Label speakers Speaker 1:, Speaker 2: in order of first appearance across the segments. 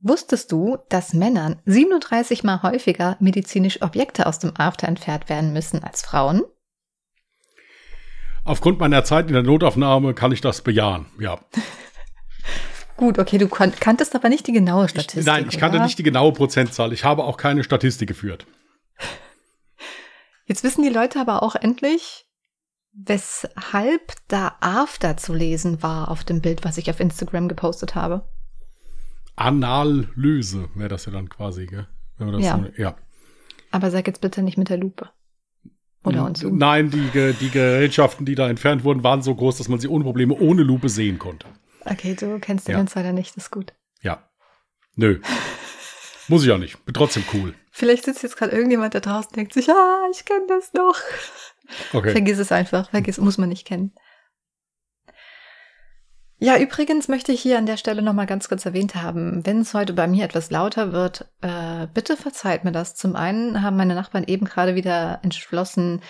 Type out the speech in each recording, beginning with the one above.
Speaker 1: Wusstest du, dass Männern 37 mal häufiger medizinisch Objekte aus dem After entfernt werden müssen als Frauen?
Speaker 2: Aufgrund meiner Zeit in der Notaufnahme kann ich das bejahen, ja.
Speaker 1: Gut, okay, du kanntest aber nicht die genaue Statistik.
Speaker 2: Ich, nein, ich kannte oder? nicht die genaue Prozentzahl. Ich habe auch keine Statistik geführt.
Speaker 1: Jetzt wissen die Leute aber auch endlich, weshalb da After zu lesen war auf dem Bild, was ich auf Instagram gepostet habe.
Speaker 2: Analyse wäre das ja dann quasi, gell?
Speaker 1: ja. So, ja. Aber sag jetzt bitte nicht mit der Lupe. Oder
Speaker 2: uns. Nein, die, die Gerätschaften, die da entfernt wurden, waren so groß, dass man sie ohne Probleme ohne Lupe sehen konnte.
Speaker 1: Okay, du kennst den ja. Insider nicht, das ist gut.
Speaker 2: Ja. Nö. Muss ich auch nicht. Bin trotzdem cool.
Speaker 1: Vielleicht sitzt jetzt gerade irgendjemand da draußen und denkt sich, ah, ich kenne das noch. Okay. Vergiss es einfach. Vergiss, muss man nicht kennen. Ja, übrigens möchte ich hier an der Stelle nochmal ganz kurz erwähnt haben, wenn es heute bei mir etwas lauter wird, äh, bitte verzeiht mir das. Zum einen haben meine Nachbarn eben gerade wieder entschlossen,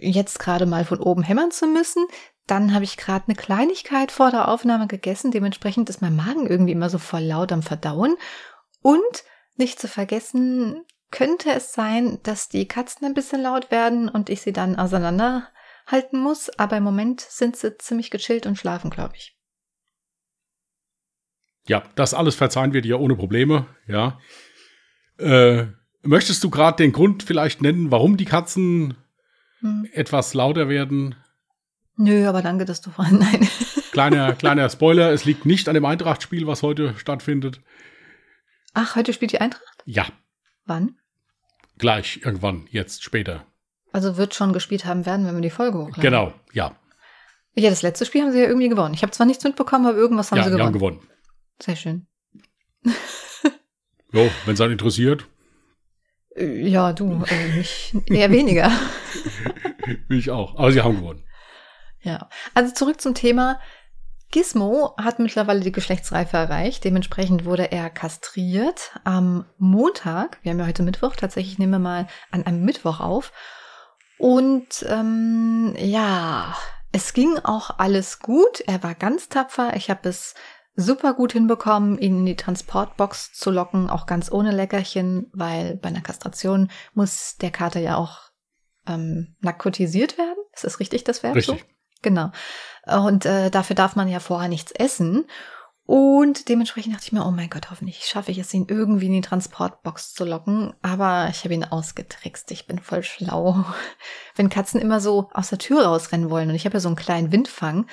Speaker 1: jetzt gerade mal von oben hämmern zu müssen. Dann habe ich gerade eine Kleinigkeit vor der Aufnahme gegessen. Dementsprechend ist mein Magen irgendwie immer so voll laut am Verdauen. Und nicht zu vergessen, könnte es sein, dass die Katzen ein bisschen laut werden und ich sie dann auseinanderhalten muss. Aber im Moment sind sie ziemlich gechillt und schlafen, glaube ich.
Speaker 2: Ja, das alles verzeihen wir dir ohne Probleme, ja. Äh, möchtest du gerade den Grund vielleicht nennen, warum die Katzen hm. etwas lauter werden?
Speaker 1: Nö, aber danke, dass du vorhin nein.
Speaker 2: Kleiner, kleiner Spoiler, es liegt nicht an dem Eintracht-Spiel, was heute stattfindet.
Speaker 1: Ach, heute spielt die Eintracht?
Speaker 2: Ja.
Speaker 1: Wann?
Speaker 2: Gleich, irgendwann, jetzt, später.
Speaker 1: Also wird schon gespielt haben werden, wenn wir die Folge hochladen.
Speaker 2: Genau, ja.
Speaker 1: Ja, das letzte Spiel haben sie ja irgendwie gewonnen. Ich habe zwar nichts mitbekommen, aber irgendwas haben ja, sie gewonnen. Ja, gewonnen. Sehr schön.
Speaker 2: jo, wenn es einen interessiert.
Speaker 1: Äh, ja, du, äh, mich eher weniger.
Speaker 2: mich auch. Aber sie haben gewonnen.
Speaker 1: Ja. Also zurück zum Thema. Gizmo hat mittlerweile die Geschlechtsreife erreicht. Dementsprechend wurde er kastriert am Montag. Wir haben ja heute Mittwoch. Tatsächlich nehmen wir mal an einem Mittwoch auf. Und ähm, ja, es ging auch alles gut. Er war ganz tapfer. Ich habe es super gut hinbekommen, ihn in die Transportbox zu locken, auch ganz ohne Leckerchen, weil bei einer Kastration muss der Kater ja auch ähm, narkotisiert werden. Ist das richtig, das Verb
Speaker 2: richtig.
Speaker 1: so? Genau. Und äh, dafür darf man ja vorher nichts essen. Und dementsprechend dachte ich mir, oh mein Gott, hoffentlich schaffe ich es, ihn irgendwie in die Transportbox zu locken. Aber ich habe ihn ausgetrickst. Ich bin voll schlau. Wenn Katzen immer so aus der Tür rausrennen wollen und ich habe ja so einen kleinen Windfang,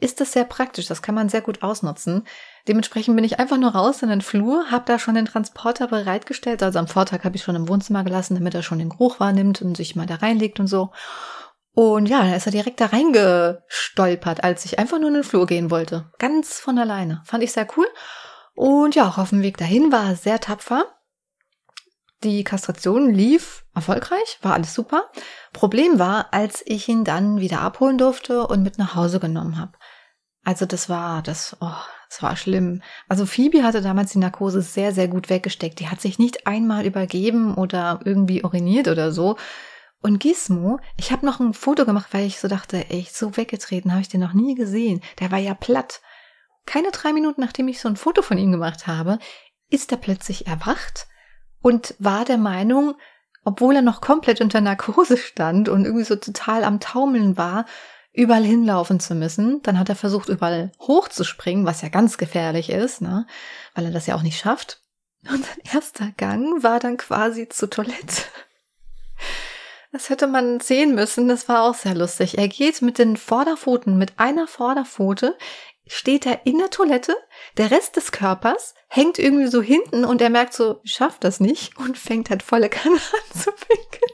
Speaker 1: ist das sehr praktisch. Das kann man sehr gut ausnutzen. Dementsprechend bin ich einfach nur raus in den Flur, habe da schon den Transporter bereitgestellt. Also am Vortag habe ich schon im Wohnzimmer gelassen, damit er schon den Geruch wahrnimmt und sich mal da reinlegt und so. Und ja, da ist er direkt da reingestolpert, als ich einfach nur in den Flur gehen wollte. Ganz von alleine. Fand ich sehr cool. Und ja, auch auf dem Weg dahin war er sehr tapfer. Die Kastration lief erfolgreich, war alles super. Problem war, als ich ihn dann wieder abholen durfte und mit nach Hause genommen habe. Also das war, das, oh, das war schlimm. Also Phoebe hatte damals die Narkose sehr, sehr gut weggesteckt. Die hat sich nicht einmal übergeben oder irgendwie uriniert oder so. Und Gizmo, ich habe noch ein Foto gemacht, weil ich so dachte, ey, so weggetreten habe ich den noch nie gesehen. Der war ja platt. Keine drei Minuten, nachdem ich so ein Foto von ihm gemacht habe, ist er plötzlich erwacht und war der Meinung, obwohl er noch komplett unter Narkose stand und irgendwie so total am Taumeln war, überall hinlaufen zu müssen. Dann hat er versucht, überall hochzuspringen, was ja ganz gefährlich ist, ne? weil er das ja auch nicht schafft. Und sein erster Gang war dann quasi zur Toilette. Das hätte man sehen müssen, das war auch sehr lustig. Er geht mit den Vorderpfoten, mit einer Vorderpfote, steht er in der Toilette, der Rest des Körpers hängt irgendwie so hinten und er merkt so, ich schaff das nicht und fängt halt volle Kanne an zu pinkeln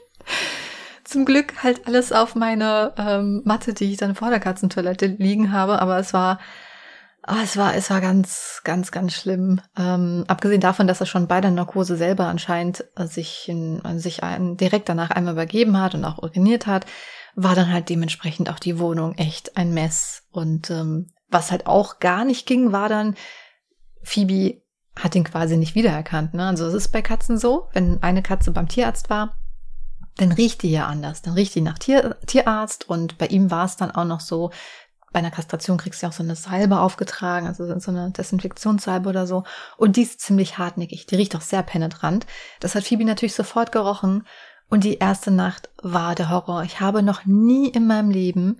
Speaker 1: zum Glück halt alles auf meine ähm, Matte, die ich dann vor der Katzentoilette liegen habe, aber es war, oh, es war, es war ganz, ganz, ganz schlimm. Ähm, abgesehen davon, dass er schon bei der Narkose selber anscheinend äh, sich, in, sich ein, direkt danach einmal übergeben hat und auch uriniert hat, war dann halt dementsprechend auch die Wohnung echt ein Mess. Und ähm, was halt auch gar nicht ging, war dann, Phoebe hat ihn quasi nicht wiedererkannt. Ne? Also es ist bei Katzen so, wenn eine Katze beim Tierarzt war, dann riecht die ja anders. Dann riecht die nach Tier, Tierarzt und bei ihm war es dann auch noch so, bei einer Kastration kriegst du ja auch so eine Salbe aufgetragen, also so eine Desinfektionssalbe oder so. Und die ist ziemlich hartnäckig. Die riecht auch sehr penetrant. Das hat Phoebe natürlich sofort gerochen. Und die erste Nacht war der Horror. Ich habe noch nie in meinem Leben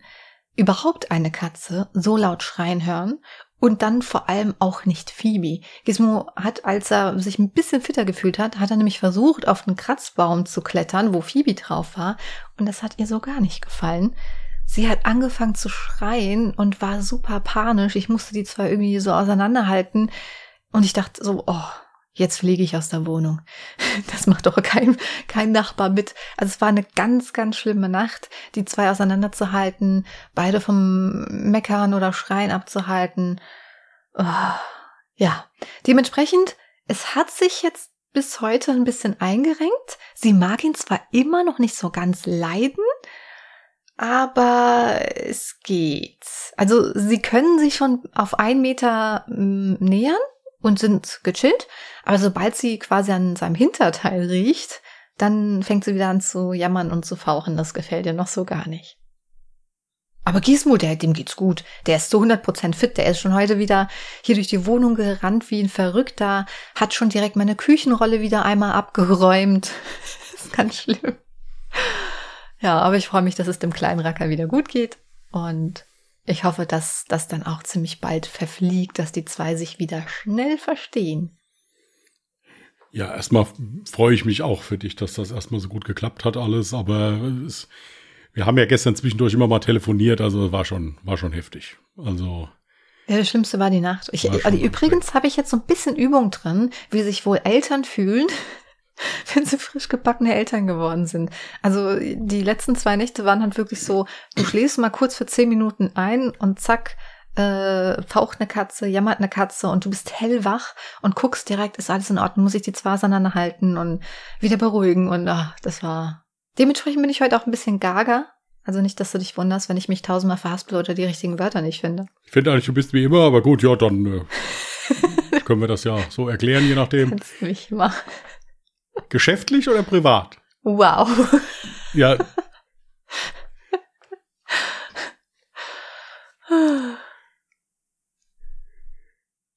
Speaker 1: überhaupt eine Katze so laut schreien hören und dann vor allem auch nicht Phoebe. Gizmo hat, als er sich ein bisschen fitter gefühlt hat, hat er nämlich versucht, auf einen Kratzbaum zu klettern, wo Phoebe drauf war. Und das hat ihr so gar nicht gefallen. Sie hat angefangen zu schreien und war super panisch. Ich musste die zwei irgendwie so auseinanderhalten. Und ich dachte so, oh, jetzt fliege ich aus der Wohnung. Das macht doch kein, kein Nachbar mit. Also es war eine ganz, ganz schlimme Nacht, die zwei auseinanderzuhalten, beide vom Meckern oder Schreien abzuhalten. Oh, ja, dementsprechend, es hat sich jetzt bis heute ein bisschen eingerenkt. Sie mag ihn zwar immer noch nicht so ganz leiden, aber es geht. Also sie können sich schon auf einen Meter mm, nähern und sind gechillt, aber sobald sie quasi an seinem Hinterteil riecht, dann fängt sie wieder an zu jammern und zu fauchen. Das gefällt ihr noch so gar nicht. Aber Gizmo, der, dem geht's gut. Der ist zu 100% fit. Der ist schon heute wieder hier durch die Wohnung gerannt wie ein Verrückter. Hat schon direkt meine Küchenrolle wieder einmal abgeräumt. ist ganz schlimm. Ja, aber ich freue mich, dass es dem kleinen Racker wieder gut geht. Und ich hoffe, dass das dann auch ziemlich bald verfliegt, dass die zwei sich wieder schnell verstehen.
Speaker 2: Ja, erstmal freue ich mich auch für dich, dass das erstmal so gut geklappt hat alles, aber es, wir haben ja gestern zwischendurch immer mal telefoniert, also war schon, war schon heftig. Also.
Speaker 1: Ja, das Schlimmste war die Nacht. Ich, also übrigens habe ich jetzt so ein bisschen Übung drin, wie sich wohl Eltern fühlen, wenn sie frisch gebackene Eltern geworden sind. Also die letzten zwei Nächte waren halt wirklich so, du schläfst mal kurz für zehn Minuten ein und zack, äh, faucht eine Katze, jammert eine Katze und du bist hellwach und guckst direkt, ist alles in Ordnung, muss ich die zwei auseinanderhalten und wieder beruhigen und ach, das war. Dementsprechend bin ich heute auch ein bisschen gaga. Also nicht, dass du dich wunderst, wenn ich mich tausendmal verhaspel oder die richtigen Wörter nicht finde.
Speaker 2: Ich finde eigentlich, du bist wie immer, aber gut, ja, dann äh, können wir das ja so erklären, je nachdem.
Speaker 1: Kannst du mich machen.
Speaker 2: Geschäftlich oder privat?
Speaker 1: Wow.
Speaker 2: Ja.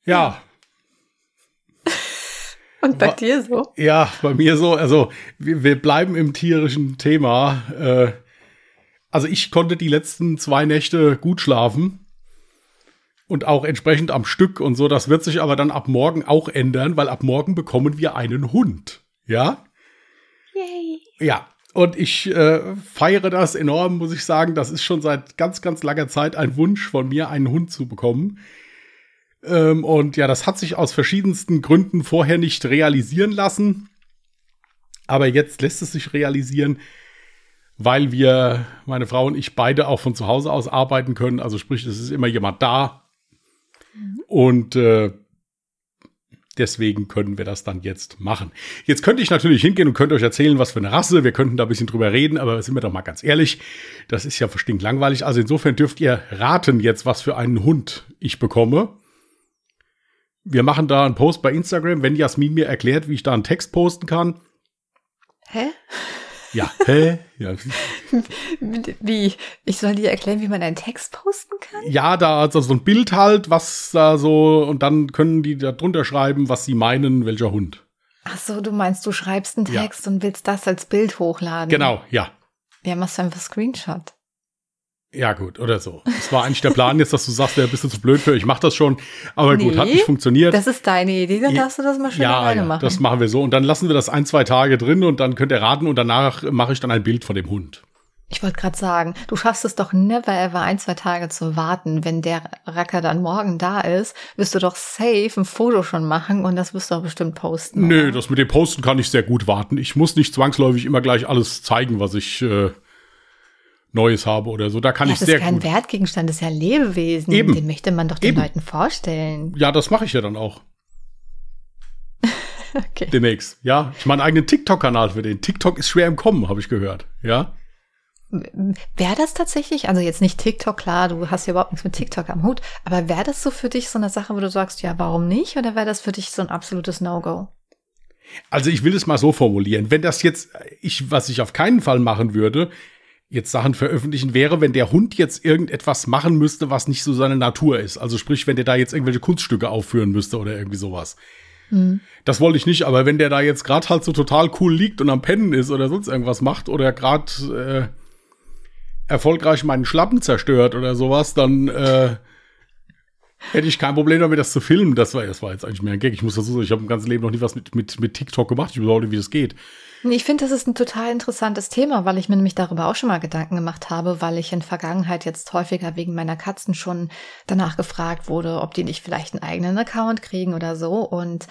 Speaker 2: ja.
Speaker 1: Und bei dir so?
Speaker 2: Ja, bei mir so. Also wir, wir bleiben im tierischen Thema. Äh, also ich konnte die letzten zwei Nächte gut schlafen und auch entsprechend am Stück und so. Das wird sich aber dann ab morgen auch ändern, weil ab morgen bekommen wir einen Hund. Ja?
Speaker 1: Yay.
Speaker 2: Ja. Und ich äh, feiere das enorm, muss ich sagen. Das ist schon seit ganz, ganz langer Zeit ein Wunsch von mir, einen Hund zu bekommen. Ähm, und ja, das hat sich aus verschiedensten Gründen vorher nicht realisieren lassen. Aber jetzt lässt es sich realisieren, weil wir, meine Frau und ich, beide auch von zu Hause aus arbeiten können. Also sprich, es ist immer jemand da. Mhm. Und äh, Deswegen können wir das dann jetzt machen. Jetzt könnte ich natürlich hingehen und könnte euch erzählen, was für eine Rasse. Wir könnten da ein bisschen drüber reden, aber sind wir doch mal ganz ehrlich. Das ist ja verstinkt langweilig. Also insofern dürft ihr raten jetzt, was für einen Hund ich bekomme. Wir machen da einen Post bei Instagram, wenn Jasmin mir erklärt, wie ich da einen Text posten kann.
Speaker 1: Hä?
Speaker 2: Ja, hä? Ja.
Speaker 1: Wie? Ich soll dir erklären, wie man einen Text posten kann?
Speaker 2: Ja, da also so ein Bild halt, was da so, und dann können die da drunter schreiben, was sie meinen, welcher Hund.
Speaker 1: Ach so, du meinst, du schreibst einen Text ja. und willst das als Bild hochladen?
Speaker 2: Genau, ja.
Speaker 1: Ja, machst du einfach Screenshot.
Speaker 2: Ja, gut, oder so. Das war eigentlich der Plan jetzt, dass du sagst, ja, bist du zu blöd für, ich mach das schon. Aber nee, gut, hat nicht funktioniert.
Speaker 1: Das ist deine Idee, dann darfst du das mal schön
Speaker 2: ja,
Speaker 1: alleine
Speaker 2: ja,
Speaker 1: machen.
Speaker 2: Das machen wir so. Und dann lassen wir das ein, zwei Tage drin und dann könnt ihr raten und danach mache ich dann ein Bild von dem Hund.
Speaker 1: Ich wollte gerade sagen, du schaffst es doch never ever ein, zwei Tage zu warten. Wenn der Racker dann morgen da ist, wirst du doch safe ein Foto schon machen und das wirst du auch bestimmt posten.
Speaker 2: Nö, oder? das mit dem Posten kann ich sehr gut warten. Ich muss nicht zwangsläufig immer gleich alles zeigen, was ich äh, Neues habe oder so. Da kann
Speaker 1: ja,
Speaker 2: ich sehr
Speaker 1: gut. Das ist kein Wertgegenstand, das ist ja ein Lebewesen.
Speaker 2: Eben.
Speaker 1: Den möchte man doch den
Speaker 2: Eben.
Speaker 1: Leuten vorstellen.
Speaker 2: Ja, das mache ich ja dann auch.
Speaker 1: okay.
Speaker 2: Demnächst. Ja, ich mache einen eigenen TikTok-Kanal für den. TikTok ist schwer im Kommen, habe ich gehört. Ja.
Speaker 1: Wäre das tatsächlich, also jetzt nicht TikTok, klar, du hast ja überhaupt nichts mit TikTok am Hut, aber wäre das so für dich so eine Sache, wo du sagst, ja, warum nicht? Oder wäre das für dich so ein absolutes No-Go?
Speaker 2: Also ich will es mal so formulieren. Wenn das jetzt, ich, was ich auf keinen Fall machen würde, jetzt Sachen veröffentlichen, wäre, wenn der Hund jetzt irgendetwas machen müsste, was nicht so seine Natur ist. Also sprich, wenn der da jetzt irgendwelche Kunststücke aufführen müsste oder irgendwie sowas. Mhm. Das wollte ich nicht, aber wenn der da jetzt gerade halt so total cool liegt und am Pennen ist oder sonst irgendwas macht oder gerade äh, erfolgreich meinen Schlappen zerstört oder sowas, dann äh, hätte ich kein Problem damit, das zu filmen. Das war, das war jetzt eigentlich mehr ein Gag. Ich muss das so sagen, ich habe im ganzen Leben noch nie was mit, mit, mit TikTok gemacht. Ich weiß auch nicht, wie das geht.
Speaker 1: Ich finde, das ist ein total interessantes Thema, weil ich mir nämlich darüber auch schon mal Gedanken gemacht habe, weil ich in Vergangenheit jetzt häufiger wegen meiner Katzen schon danach gefragt wurde, ob die nicht vielleicht einen eigenen Account kriegen oder so. Und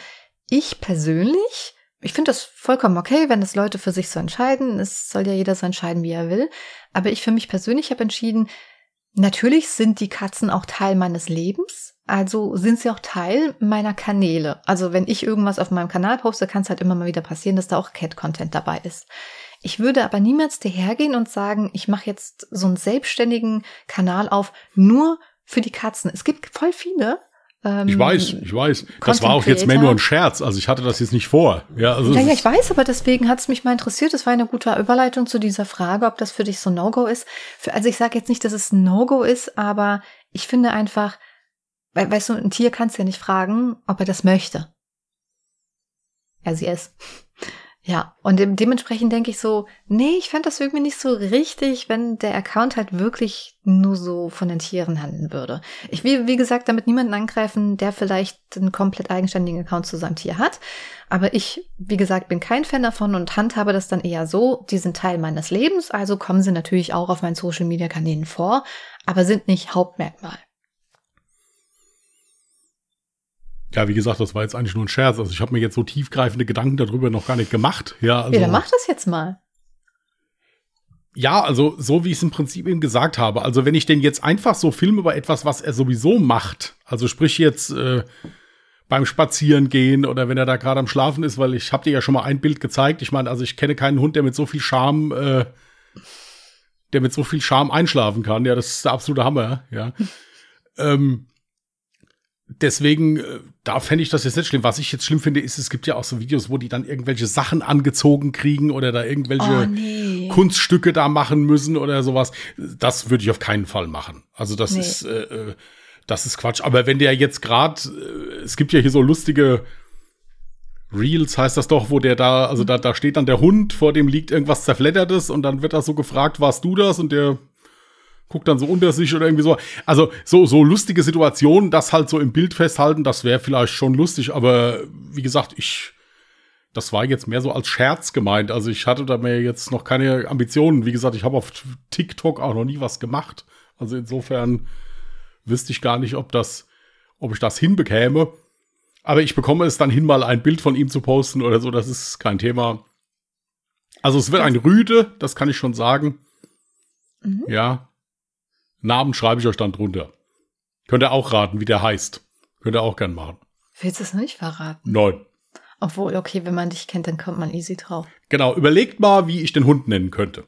Speaker 1: ich persönlich, ich finde das vollkommen okay, wenn das Leute für sich so entscheiden. Es soll ja jeder so entscheiden, wie er will. Aber ich für mich persönlich habe entschieden, natürlich sind die Katzen auch Teil meines Lebens. Also sind sie auch Teil meiner Kanäle. Also wenn ich irgendwas auf meinem Kanal poste, kann es halt immer mal wieder passieren, dass da auch Cat-Content dabei ist. Ich würde aber niemals dahergehen und sagen, ich mache jetzt so einen selbstständigen Kanal auf, nur für die Katzen. Es gibt voll viele.
Speaker 2: Ähm, ich weiß, ich weiß. Das war auch jetzt mehr nur ein Scherz. Also ich hatte das jetzt nicht vor. Ja, also
Speaker 1: ja, ja ich weiß, aber deswegen hat es mich mal interessiert. Das war eine gute Überleitung zu dieser Frage, ob das für dich so ein No-Go ist. Für, also ich sage jetzt nicht, dass es ein No-Go ist, aber ich finde einfach, weil, weißt du, ein Tier kannst ja nicht fragen, ob er das möchte. Er sie es. Ja, und de dementsprechend denke ich so, nee, ich fände das irgendwie nicht so richtig, wenn der Account halt wirklich nur so von den Tieren handeln würde. Ich will, wie gesagt, damit niemanden angreifen, der vielleicht einen komplett eigenständigen Account zu seinem Tier hat. Aber ich, wie gesagt, bin kein Fan davon und handhabe das dann eher so, die sind Teil meines Lebens, also kommen sie natürlich auch auf meinen Social-Media-Kanälen vor, aber sind nicht Hauptmerkmal.
Speaker 2: Ja, wie gesagt, das war jetzt eigentlich nur ein Scherz. Also ich habe mir jetzt so tiefgreifende Gedanken darüber noch gar nicht gemacht. Ja, also,
Speaker 1: ja dann mach das jetzt mal.
Speaker 2: Ja, also so wie ich es im Prinzip eben gesagt habe. Also wenn ich den jetzt einfach so filme über etwas, was er sowieso macht, also sprich jetzt äh, beim Spazierengehen oder wenn er da gerade am Schlafen ist, weil ich habe dir ja schon mal ein Bild gezeigt. Ich meine, also ich kenne keinen Hund, der mit so viel Charme, äh, der mit so viel Charme einschlafen kann. Ja, das ist der absolute Hammer. Ja. ähm, deswegen, äh, da fände ich das jetzt nicht schlimm. Was ich jetzt schlimm finde, ist, es gibt ja auch so Videos, wo die dann irgendwelche Sachen angezogen kriegen oder da irgendwelche oh, nee. Kunststücke da machen müssen oder sowas. Das würde ich auf keinen Fall machen. Also das nee. ist, äh, äh das ist Quatsch. Aber wenn der jetzt gerade, äh, es gibt ja hier so lustige Reels heißt das doch, wo der da, also da, da steht dann der Hund, vor dem liegt irgendwas zerfleddertes und dann wird da so gefragt, warst du das? Und der guckt dann so unter sich oder irgendwie so. Also so, so lustige Situationen, das halt so im Bild festhalten, das wäre vielleicht schon lustig, aber wie gesagt, ich, das war jetzt mehr so als Scherz gemeint. Also ich hatte da mir jetzt noch keine Ambitionen. Wie gesagt, ich habe auf TikTok auch noch nie was gemacht. Also insofern wüsste ich gar nicht, ob das, ob ich das hinbekäme. Aber ich bekomme es dann hin, mal ein Bild von ihm zu posten oder so. Das ist kein Thema. Also es wird ein Rüde, das kann ich schon sagen. Mhm. Ja, Namen schreibe ich euch dann drunter. Könnt ihr auch raten, wie der heißt. Könnt ihr auch gern machen.
Speaker 1: Willst du es nicht verraten?
Speaker 2: Nein.
Speaker 1: Obwohl, okay, wenn man dich kennt, dann kommt man easy drauf.
Speaker 2: Genau, überlegt mal, wie ich den Hund nennen könnte.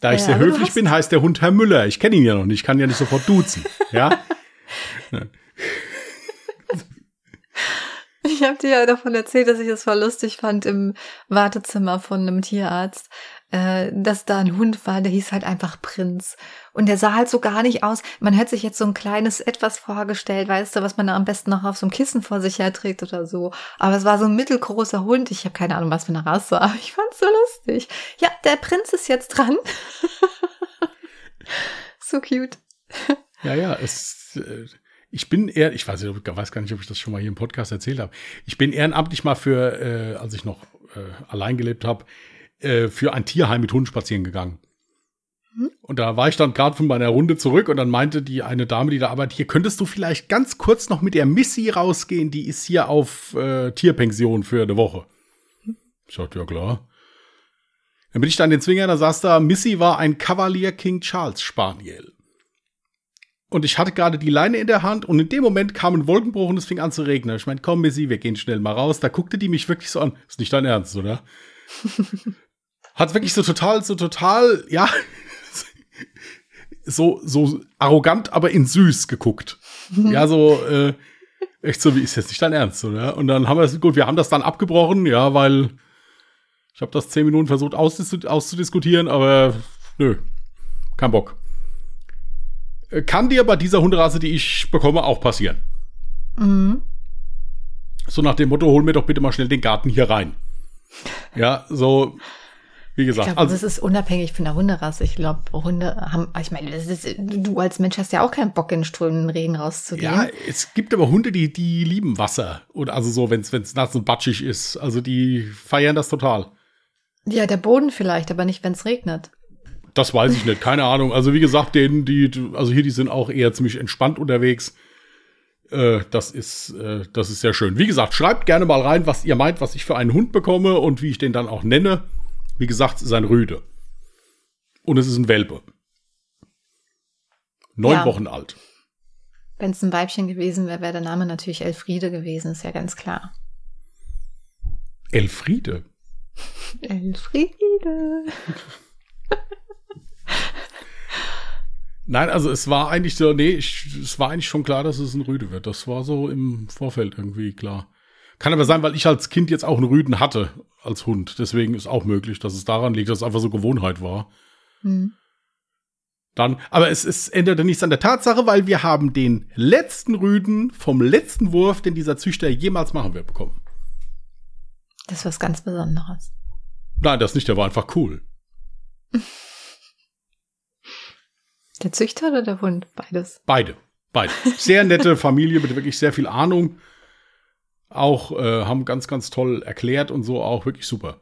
Speaker 2: Da ich ja, sehr höflich bin, heißt der Hund Herr Müller. Ich kenne ihn ja noch nicht, ich kann ja nicht sofort duzen. ja?
Speaker 1: Ich habe dir ja davon erzählt, dass ich es voll lustig fand im Wartezimmer von einem Tierarzt, äh, dass da ein Hund war, der hieß halt einfach Prinz. Und der sah halt so gar nicht aus. Man hätte sich jetzt so ein kleines Etwas vorgestellt, weißt du, was man da am besten noch auf so einem Kissen vor sich her trägt oder so. Aber es war so ein mittelgroßer Hund. Ich habe keine Ahnung, was für eine Rasse, aber ich fand's so lustig. Ja, der Prinz ist jetzt dran. so cute.
Speaker 2: Ja, ja, es. Äh ich bin eher, ich weiß, ich weiß gar nicht, ob ich das schon mal hier im Podcast erzählt habe. Ich bin ehrenamtlich mal für, äh, als ich noch äh, allein gelebt habe, äh, für ein Tierheim mit Hunden spazieren gegangen. Mhm. Und da war ich dann gerade von meiner Runde zurück und dann meinte die eine Dame, die da arbeitet, hier könntest du vielleicht ganz kurz noch mit der Missy rausgehen, die ist hier auf äh, Tierpension für eine Woche. Ich sagte, ja klar. Dann bin ich da in den Zwinger, da saß da, Missy war ein Cavalier King Charles Spaniel. Und ich hatte gerade die Leine in der Hand und in dem Moment kam ein Wolkenbruch und es fing an zu regnen. Ich meinte, komm, Missy, wir gehen schnell mal raus. Da guckte die mich wirklich so an. Ist nicht dein Ernst, oder? Hat wirklich so total, so total, ja, so, so arrogant, aber in süß geguckt. ja, so, äh, echt so, wie ist jetzt nicht dein Ernst, oder? Und dann haben wir es, gut, wir haben das dann abgebrochen, ja, weil Ich habe das zehn Minuten versucht auszudis auszudiskutieren, aber nö, kein Bock. Äh, kann dir bei dieser Hunderasse, die ich bekomme, auch passieren. Mhm. So nach dem Motto, hol mir doch bitte mal schnell den Garten hier rein. Ja, so, wie gesagt.
Speaker 1: Ich glaube, also, das ist unabhängig von der Hunderasse. Ich glaube, Hunde haben, ich meine, ist, du als Mensch hast ja auch keinen Bock, in strömenden Regen rauszugehen.
Speaker 2: Ja, es gibt aber Hunde, die, die lieben Wasser. Oder also so, wenn es nass und batschig ist. Also die feiern das total.
Speaker 1: Ja, der Boden vielleicht, aber nicht, wenn es regnet.
Speaker 2: Das weiß ich nicht, keine Ahnung. Also wie gesagt, denen, die, also hier, die sind auch eher ziemlich entspannt unterwegs. Äh, das ist, äh, das ist sehr schön. Wie gesagt, schreibt gerne mal rein, was ihr meint, was ich für einen Hund bekomme und wie ich den dann auch nenne. Wie gesagt, es ist ein Rüde. Und es ist ein Welpe. Neun ja. Wochen alt.
Speaker 1: Wenn es ein Weibchen gewesen wäre, wäre der Name natürlich Elfriede gewesen, ist ja ganz klar.
Speaker 2: Elfriede?
Speaker 1: Elfriede.
Speaker 2: Nein, also es war eigentlich so, nee, ich, es war eigentlich schon klar, dass es ein Rüde wird. Das war so im Vorfeld irgendwie klar. Kann aber sein, weil ich als Kind jetzt auch einen Rüden hatte als Hund. Deswegen ist auch möglich, dass es daran liegt, dass es einfach so Gewohnheit war. Hm. Dann, aber es, es änderte nichts an der Tatsache, weil wir haben den letzten Rüden vom letzten Wurf, den dieser Züchter jemals machen wird, bekommen.
Speaker 1: Das ist was ganz Besonderes.
Speaker 2: Nein, das nicht, der war einfach cool.
Speaker 1: Der Züchter oder der Hund? Beides.
Speaker 2: Beide. Beide. Sehr nette Familie mit wirklich sehr viel Ahnung. Auch äh, haben ganz, ganz toll erklärt und so auch wirklich super.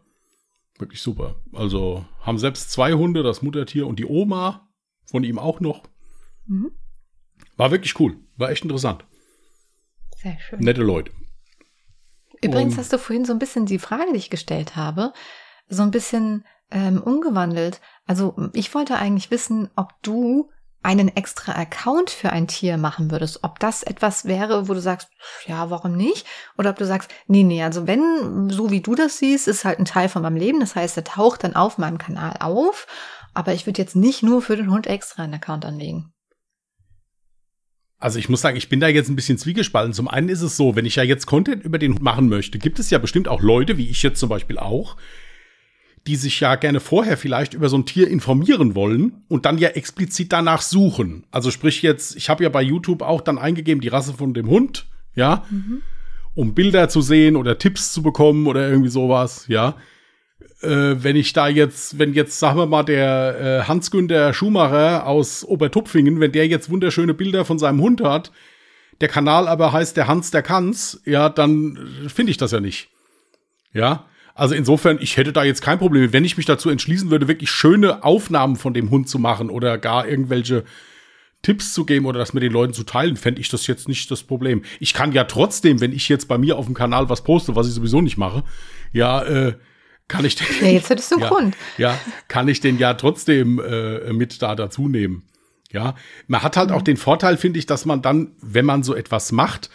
Speaker 2: Wirklich super. Also haben selbst zwei Hunde, das Muttertier und die Oma von ihm auch noch. Mhm. War wirklich cool. War echt interessant.
Speaker 1: Sehr schön.
Speaker 2: Nette Leute.
Speaker 1: Übrigens und hast du vorhin so ein bisschen die Frage, die ich gestellt habe, so ein bisschen ähm, umgewandelt. Also ich wollte eigentlich wissen, ob du einen extra Account für ein Tier machen würdest, ob das etwas wäre, wo du sagst, ja, warum nicht? Oder ob du sagst, nee, nee, also wenn, so wie du das siehst, ist halt ein Teil von meinem Leben, das heißt, er taucht dann auf meinem Kanal auf, aber ich würde jetzt nicht nur für den Hund extra einen Account anlegen.
Speaker 2: Also ich muss sagen, ich bin da jetzt ein bisschen zwiegespalten. Zum einen ist es so, wenn ich ja jetzt Content über den Hund machen möchte, gibt es ja bestimmt auch Leute, wie ich jetzt zum Beispiel auch, die sich ja gerne vorher vielleicht über so ein Tier informieren wollen und dann ja explizit danach suchen. Also sprich jetzt, ich habe ja bei YouTube auch dann eingegeben die Rasse von dem Hund, ja, mhm. um Bilder zu sehen oder Tipps zu bekommen oder irgendwie sowas, ja. Äh, wenn ich da jetzt, wenn jetzt, sagen wir mal, der äh, Hans-Günter Schumacher aus Obertupfingen, wenn der jetzt wunderschöne Bilder von seinem Hund hat, der Kanal aber heißt der Hans der Kanz, ja, dann finde ich das ja nicht. Ja, also insofern, ich hätte da jetzt kein Problem, wenn ich mich dazu entschließen würde, wirklich schöne Aufnahmen von dem Hund zu machen oder gar irgendwelche Tipps zu geben oder das mit den Leuten zu teilen, fände ich das jetzt nicht das Problem. Ich kann ja trotzdem, wenn ich jetzt bei mir auf dem Kanal was poste, was ich sowieso nicht mache, ja, äh, kann ich den.
Speaker 1: Ja, jetzt hättest du einen
Speaker 2: ja,
Speaker 1: Grund.
Speaker 2: Ja, kann ich den ja trotzdem äh, mit da dazu nehmen. Ja, man hat halt mhm. auch den Vorteil, finde ich, dass man dann, wenn man so etwas macht,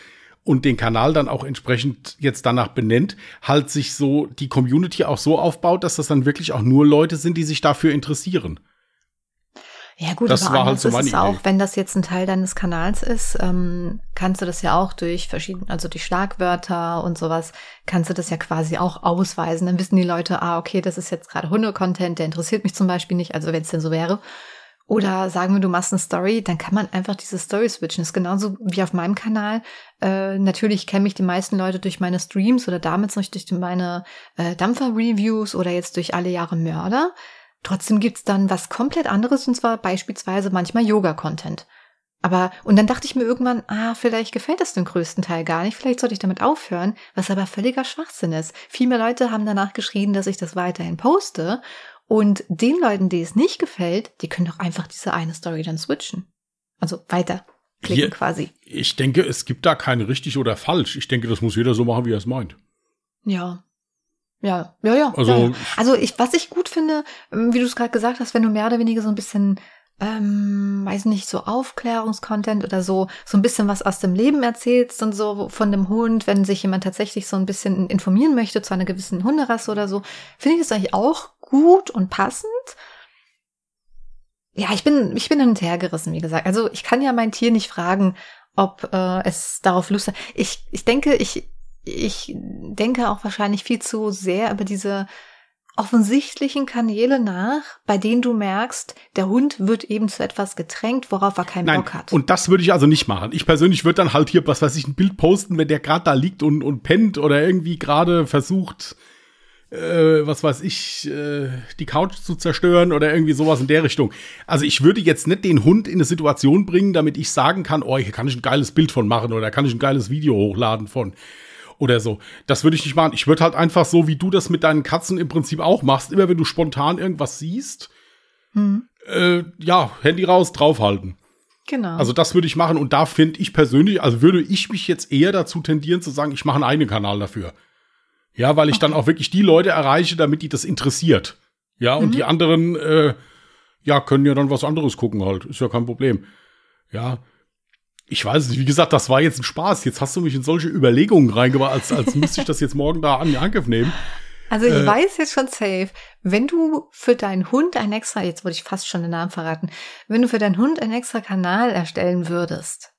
Speaker 2: und den Kanal dann auch entsprechend jetzt danach benennt, halt sich so die Community auch so aufbaut, dass das dann wirklich auch nur Leute sind, die sich dafür interessieren.
Speaker 1: Ja gut, das aber war halt so ist es auch, wenn das jetzt ein Teil deines Kanals ist, ähm, kannst du das ja auch durch verschiedene, also die Schlagwörter und sowas, kannst du das ja quasi auch ausweisen. Dann wissen die Leute, ah, okay, das ist jetzt gerade Hunde-Content, der interessiert mich zum Beispiel nicht, also wenn es denn so wäre. Oder sagen wir, du machst eine Story, dann kann man einfach diese Story switchen. Das ist genauso wie auf meinem Kanal. Äh, natürlich kennen mich die meisten Leute durch meine Streams oder damit noch durch meine äh, Dampfer-Reviews oder jetzt durch alle Jahre Mörder. Trotzdem gibt's dann was komplett anderes und zwar beispielsweise manchmal Yoga-Content. Aber, und dann dachte ich mir irgendwann, ah, vielleicht gefällt das dem größten Teil gar nicht, vielleicht sollte ich damit aufhören, was aber völliger Schwachsinn ist. Viel mehr Leute haben danach geschrieben, dass ich das weiterhin poste und den Leuten, die es nicht gefällt, die können doch einfach diese eine Story dann switchen. Also weiter klicken Hier, quasi.
Speaker 2: Ich denke, es gibt da kein richtig oder falsch. Ich denke, das muss jeder so machen, wie er es meint.
Speaker 1: Ja. Ja, ja, ja. Also, ja, ja. also ich, was ich gut finde, ähm, wie du es gerade gesagt hast, wenn du mehr oder weniger so ein bisschen ähm, weiß nicht, so Aufklärungskontent oder so, so ein bisschen was aus dem Leben erzählst und so von dem Hund, wenn sich jemand tatsächlich so ein bisschen informieren möchte zu einer gewissen Hunderasse oder so, finde ich das eigentlich auch gut und passend. Ja, ich bin, ich bin hin und her gerissen, wie gesagt. Also ich kann ja mein Tier nicht fragen, ob äh, es darauf Lust hat. Ich, ich denke, ich, ich denke auch wahrscheinlich viel zu sehr über diese offensichtlichen Kanäle nach, bei denen du merkst, der Hund wird eben zu etwas gedrängt, worauf er keinen
Speaker 2: Nein,
Speaker 1: Bock hat.
Speaker 2: und das würde ich also nicht machen. Ich persönlich würde dann halt hier, was weiß ich, ein Bild posten, wenn der gerade da liegt und, und pennt oder irgendwie gerade versucht, äh, was weiß ich, äh, die Couch zu zerstören oder irgendwie sowas in der Richtung. Also ich würde jetzt nicht den Hund in eine Situation bringen, damit ich sagen kann, oh, hier kann ich ein geiles Bild von machen oder kann ich ein geiles Video hochladen von oder so. Das würde ich nicht machen. Ich würde halt einfach so, wie du das mit deinen Katzen im Prinzip auch machst, immer wenn du spontan irgendwas siehst,
Speaker 1: Hm.
Speaker 2: äh, ja, Handy raus, draufhalten.
Speaker 1: Genau.
Speaker 2: Also das würde ich machen und da finde ich persönlich, also würde ich mich jetzt eher dazu tendieren zu sagen, ich mache einen eigenen Kanal dafür. Ja, weil ich dann auch wirklich die Leute erreiche, damit die das interessiert. Ja, und
Speaker 1: Mhm.
Speaker 2: die anderen, äh, ja, können ja dann was anderes gucken halt. Ist ja kein Problem. Ja. Ich weiß es nicht. Wie gesagt, das war jetzt ein Spaß. Jetzt hast du mich in solche Überlegungen reingebracht, als, als müsste ich das jetzt morgen da an den Angriff nehmen.
Speaker 1: Also ich
Speaker 2: Äh,
Speaker 1: weiß jetzt schon safe, wenn du für deinen Hund ein extra, jetzt wollte ich fast schon den Namen verraten, wenn du für deinen Hund einen extra Kanal erstellen würdest,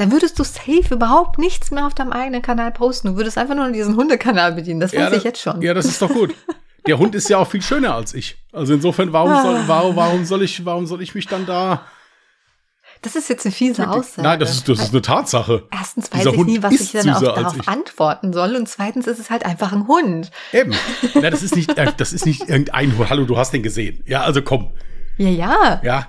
Speaker 1: dann würdest du safe überhaupt nichts mehr auf deinem eigenen Kanal posten. Du würdest einfach nur diesen Hundekanal bedienen. Das weiß
Speaker 2: Ja,
Speaker 1: ich
Speaker 2: das-
Speaker 1: jetzt schon.
Speaker 2: Ja, das ist doch gut. Der Hund ist ja auch viel schöner als ich. Also insofern, warum
Speaker 1: Ah.
Speaker 2: soll, warum, warum soll ich, warum soll ich mich dann da?
Speaker 1: Das ist jetzt eine fiese Aussage.
Speaker 2: Nein, das ist, das ist eine Tatsache.
Speaker 1: Erstens weiß
Speaker 2: Dieser
Speaker 1: ich
Speaker 2: Hund
Speaker 1: nie, was ich dann auch darauf
Speaker 2: ich.
Speaker 1: antworten soll. Und zweitens ist es halt einfach ein Hund.
Speaker 2: Eben. Na, das ist nicht, äh, das ist nicht irgendein Hund. Hallo, du hast den gesehen. Ja, also komm.
Speaker 1: Ja, ja.
Speaker 2: Ja.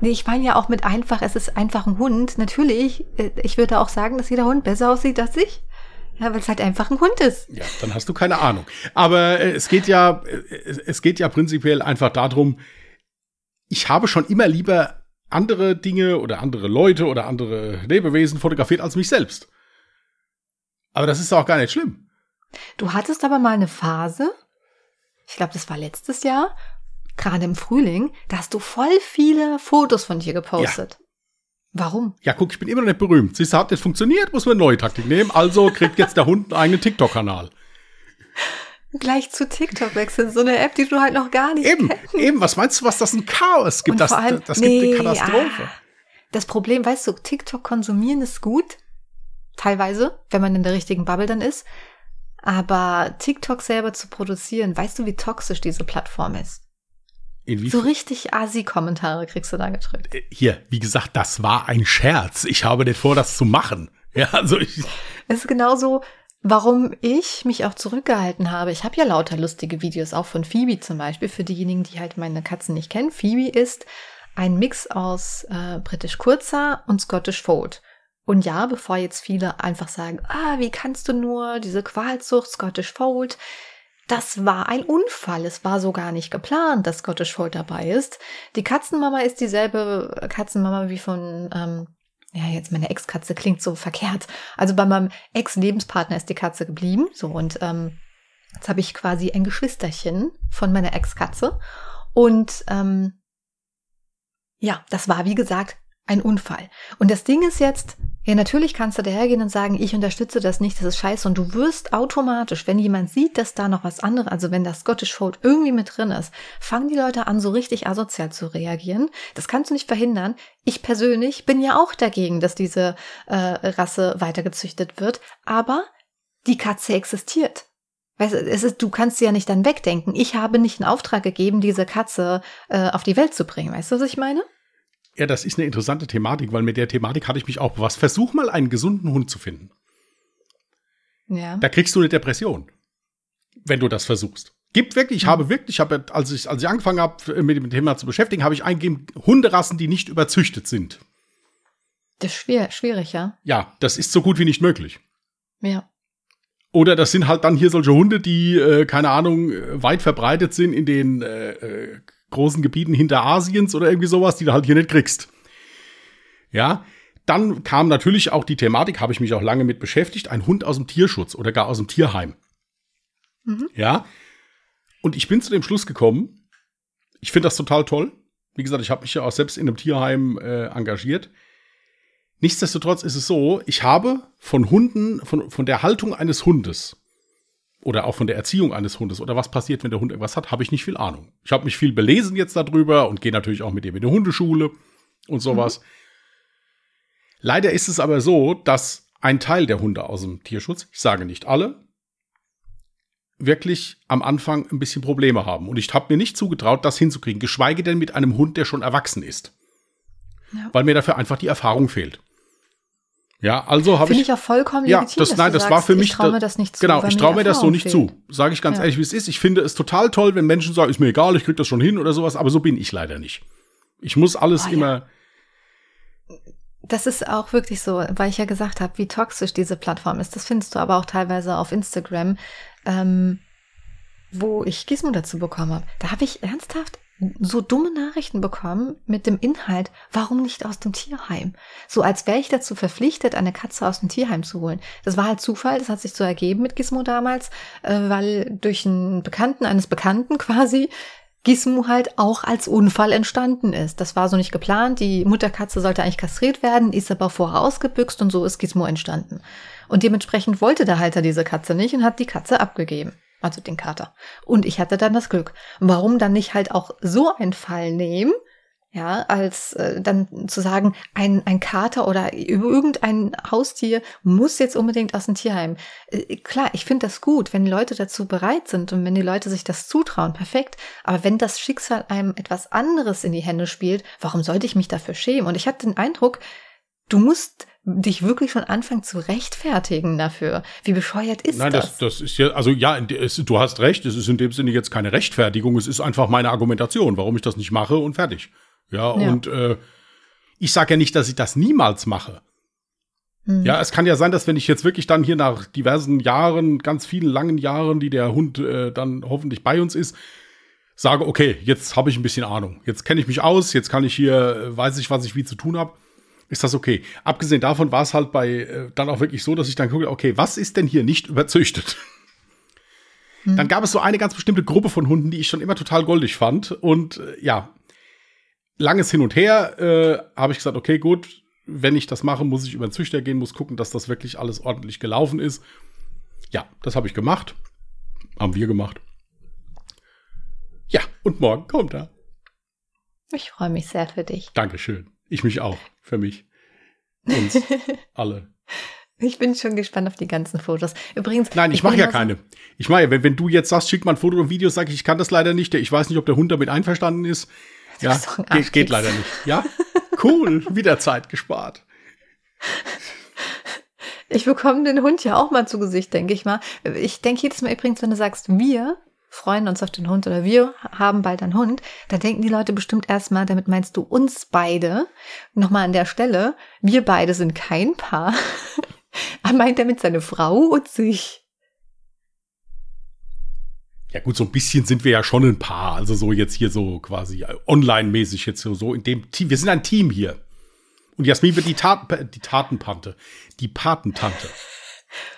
Speaker 1: Nee, ich meine ja auch mit einfach, es ist einfach ein Hund. Natürlich, äh, ich würde auch sagen, dass jeder Hund besser aussieht als ich. Ja, weil es halt einfach ein Hund ist.
Speaker 2: Ja, dann hast du keine Ahnung. Aber äh, es geht ja, äh, es, es geht ja prinzipiell einfach darum, ich habe schon immer lieber andere Dinge oder andere Leute oder andere Lebewesen fotografiert als mich selbst. Aber das ist auch gar nicht schlimm.
Speaker 1: Du hattest aber mal eine Phase, ich glaube, das war letztes Jahr, gerade im Frühling, da hast du voll viele Fotos von dir gepostet. Warum?
Speaker 2: Ja, guck, ich bin immer noch nicht berühmt. Siehst du, hat nicht funktioniert, muss man eine neue Taktik nehmen. Also kriegt jetzt der Hund einen eigenen TikTok-Kanal.
Speaker 1: Gleich zu TikTok wechseln, so eine App, die du halt noch gar nicht
Speaker 2: Eben,
Speaker 1: kennst.
Speaker 2: eben, was meinst du, was das ein Chaos gibt? Das,
Speaker 1: allem-
Speaker 2: das gibt
Speaker 1: nee,
Speaker 2: eine Katastrophe.
Speaker 1: ah. Das Problem, weißt du, TikTok konsumieren ist gut, teilweise, wenn man in der richtigen Bubble dann ist. Aber TikTok selber zu produzieren, weißt du, wie toxisch diese Plattform ist? So
Speaker 2: Inwiefern?
Speaker 1: richtig Asi-Kommentare kriegst du da gedrückt.
Speaker 2: Hier, wie gesagt, das war ein Scherz. Ich habe nicht vor, das zu machen. Ja, also ich,
Speaker 1: Es ist genauso, warum ich mich auch zurückgehalten habe. Ich habe ja lauter lustige Videos, auch von Phoebe zum Beispiel, für diejenigen, die halt meine Katzen nicht kennen. Phoebe ist ein Mix aus äh, britisch Kurzer und Scottish Fold. Und ja, bevor jetzt viele einfach sagen, ah, wie kannst du nur diese Qualzucht Scottish Fold? Das war ein Unfall. Es war so gar nicht geplant, dass Scottish Fold dabei ist. Die Katzenmama ist dieselbe Katzenmama wie von, ähm, ja, jetzt meine Ex-Katze klingt so verkehrt. Also bei meinem Ex-Lebenspartner ist die Katze geblieben. So, und ähm, jetzt habe ich quasi ein Geschwisterchen von meiner Ex-Katze. Und ähm, ja, das war, wie gesagt, ein Unfall. Und das Ding ist jetzt, ja, natürlich kannst du dahergehen und sagen, ich unterstütze das nicht, das ist scheiße. Und du wirst automatisch, wenn jemand sieht, dass da noch was anderes, also wenn das Scottish Fold irgendwie mit drin ist, fangen die Leute an, so richtig asozial zu reagieren. Das kannst du nicht verhindern. Ich persönlich bin ja auch dagegen, dass diese äh, Rasse weitergezüchtet wird. Aber die Katze existiert. Weißt du, es ist, du kannst sie ja nicht dann wegdenken. Ich habe nicht einen Auftrag gegeben, diese Katze äh, auf die Welt zu bringen. Weißt du, was ich meine?
Speaker 2: Ja, das ist eine interessante Thematik, weil mit der Thematik hatte ich mich auch befasst. Versuch mal einen gesunden Hund zu finden.
Speaker 1: Ja.
Speaker 2: Da kriegst du eine Depression, wenn du das versuchst. Gibt wirklich, ich
Speaker 1: Mhm.
Speaker 2: habe wirklich, ich habe, als ich, als ich angefangen habe, mit dem Thema zu beschäftigen, habe ich eingegeben, Hunderassen, die nicht überzüchtet sind.
Speaker 1: Das ist schwer, schwierig, ja.
Speaker 2: Ja, das ist so gut wie nicht möglich.
Speaker 1: Ja.
Speaker 2: Oder das sind halt dann hier solche Hunde, die, äh, keine Ahnung, äh, weit verbreitet sind in den äh, äh, großen Gebieten hinter Asiens oder irgendwie sowas, die du halt hier nicht kriegst. Ja, dann kam natürlich auch die Thematik, habe ich mich auch lange mit beschäftigt, ein Hund aus dem Tierschutz oder gar aus dem Tierheim.
Speaker 1: Mhm.
Speaker 2: Ja, und ich bin zu dem Schluss gekommen, ich finde das total toll. Wie gesagt, ich habe mich ja auch selbst in einem Tierheim äh, engagiert. Nichtsdestotrotz ist es so, ich habe von Hunden, von, von der Haltung eines Hundes oder auch von der Erziehung eines Hundes oder was passiert, wenn der Hund irgendwas hat, habe ich nicht viel Ahnung. Ich habe mich viel belesen jetzt darüber und gehe natürlich auch mit ihm in die Hundeschule und sowas. Leider ist es aber so, dass ein Teil der Hunde aus dem Tierschutz, ich sage nicht alle, wirklich am Anfang ein bisschen Probleme haben. Und ich habe mir nicht zugetraut, das hinzukriegen, geschweige denn mit einem Hund, der schon erwachsen ist. Ja. Weil mir dafür einfach die Erfahrung fehlt. Ja, also habe ich.
Speaker 1: Finde ich auch vollkommen
Speaker 2: ja, legitim. Das, nein, das sagst, war für mich.
Speaker 1: Ich traue mir das nicht zu.
Speaker 2: Genau, ich traue mir das so nicht fehlt. zu. Sage ich ganz ja. ehrlich, wie es ist. Ich finde es total toll, wenn Menschen sagen, ist mir egal, ich krieg das schon hin oder sowas, aber so bin ich leider nicht. Ich muss alles oh, immer.
Speaker 1: Ja. Das ist auch wirklich so, weil ich ja gesagt habe, wie toxisch diese Plattform ist. Das findest du aber auch teilweise auf Instagram, ähm, wo ich Gizmo dazu bekommen habe. Da habe ich ernsthaft so dumme Nachrichten bekommen mit dem Inhalt, warum nicht aus dem Tierheim? So als wäre ich dazu verpflichtet, eine Katze aus dem Tierheim zu holen. Das war halt Zufall, das hat sich so ergeben mit Gizmo damals, äh, weil durch einen Bekannten eines Bekannten quasi Gizmo halt auch als Unfall entstanden ist. Das war so nicht geplant. Die Mutterkatze sollte eigentlich kastriert werden, ist aber vorher ausgebüxt und so ist Gizmo entstanden. Und dementsprechend wollte der Halter diese Katze nicht und hat die Katze abgegeben also den Kater. Und ich hatte dann das Glück. Warum dann nicht halt auch so einen Fall nehmen? Ja, als äh, dann zu sagen, ein, ein Kater oder irgendein Haustier muss jetzt unbedingt aus dem Tierheim. Äh, klar, ich finde das gut, wenn die Leute dazu bereit sind und wenn die Leute sich das zutrauen, perfekt. Aber wenn das Schicksal einem etwas anderes in die Hände spielt, warum sollte ich mich dafür schämen? Und ich hatte den Eindruck, du musst dich wirklich schon anfangen zu rechtfertigen dafür. Wie bescheuert ist
Speaker 2: Nein, das? Nein, das, das ist ja, also ja, es, du hast recht, es ist in dem Sinne jetzt keine Rechtfertigung, es ist einfach meine Argumentation, warum ich das nicht mache und fertig. Ja, ja. und äh, ich sage ja nicht, dass ich das niemals mache. Hm. Ja, es kann ja sein, dass wenn ich jetzt wirklich dann hier nach diversen Jahren, ganz vielen langen Jahren, die der Hund äh, dann hoffentlich bei uns ist, sage, okay, jetzt habe ich ein bisschen Ahnung. Jetzt kenne ich mich aus, jetzt kann ich hier, äh, weiß ich, was ich wie zu tun habe ist das okay. Abgesehen davon war es halt bei äh, dann auch wirklich so, dass ich dann gucke, okay, was ist denn hier nicht überzüchtet? Hm. Dann gab es so eine ganz bestimmte Gruppe von Hunden, die ich schon immer total goldig fand. Und äh, ja, langes Hin und Her äh, habe ich gesagt, okay, gut, wenn ich das mache, muss ich über den Züchter gehen, muss gucken, dass das wirklich alles ordentlich gelaufen ist. Ja, das habe ich gemacht. Haben wir gemacht. Ja, und morgen kommt er.
Speaker 1: Ich freue mich sehr für dich.
Speaker 2: Dankeschön. Ich mich auch. Für mich. Uns alle.
Speaker 1: Ich bin schon gespannt auf die ganzen Fotos. Übrigens.
Speaker 2: Nein, ich, ich mache ja keine. Ich mache ja, wenn, wenn du jetzt sagst, schick mal ein Foto und Video, sage ich, ich kann das leider nicht. Ich weiß nicht, ob der Hund damit einverstanden ist. Ja, geht, geht leider nicht. Ja, cool. Wieder Zeit gespart.
Speaker 1: Ich bekomme den Hund ja auch mal zu Gesicht, denke ich mal. Ich denke jedes Mal übrigens, wenn du sagst, wir, freuen uns auf den Hund oder wir haben bald einen Hund, da denken die Leute bestimmt erstmal, damit meinst du uns beide. Nochmal an der Stelle, wir beide sind kein Paar. er meint damit seine Frau und sich.
Speaker 2: Ja gut, so ein bisschen sind wir ja schon ein Paar. Also so jetzt hier so quasi online-mäßig jetzt so, in dem Team. Wir sind ein Team hier. Und Jasmin wird die, Tat, die Tatenpante. Die Patentante.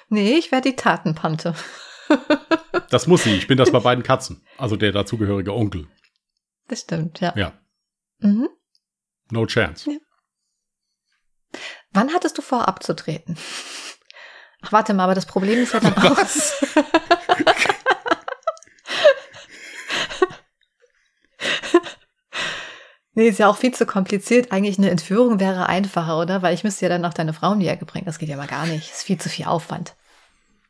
Speaker 1: Nee, ich werde die Tatenpante.
Speaker 2: Das muss sie. Ich bin das bei beiden Katzen. Also der dazugehörige Onkel.
Speaker 1: Das stimmt, ja.
Speaker 2: Ja. Mhm. No chance. Ja.
Speaker 1: Wann hattest du vor, abzutreten? Ach, warte mal, aber das Problem ist ja dann aus. nee, ist ja auch viel zu kompliziert. Eigentlich eine Entführung wäre einfacher, oder? Weil ich müsste ja dann noch deine Frau näher bringen. Das geht ja mal gar nicht. ist viel zu viel Aufwand.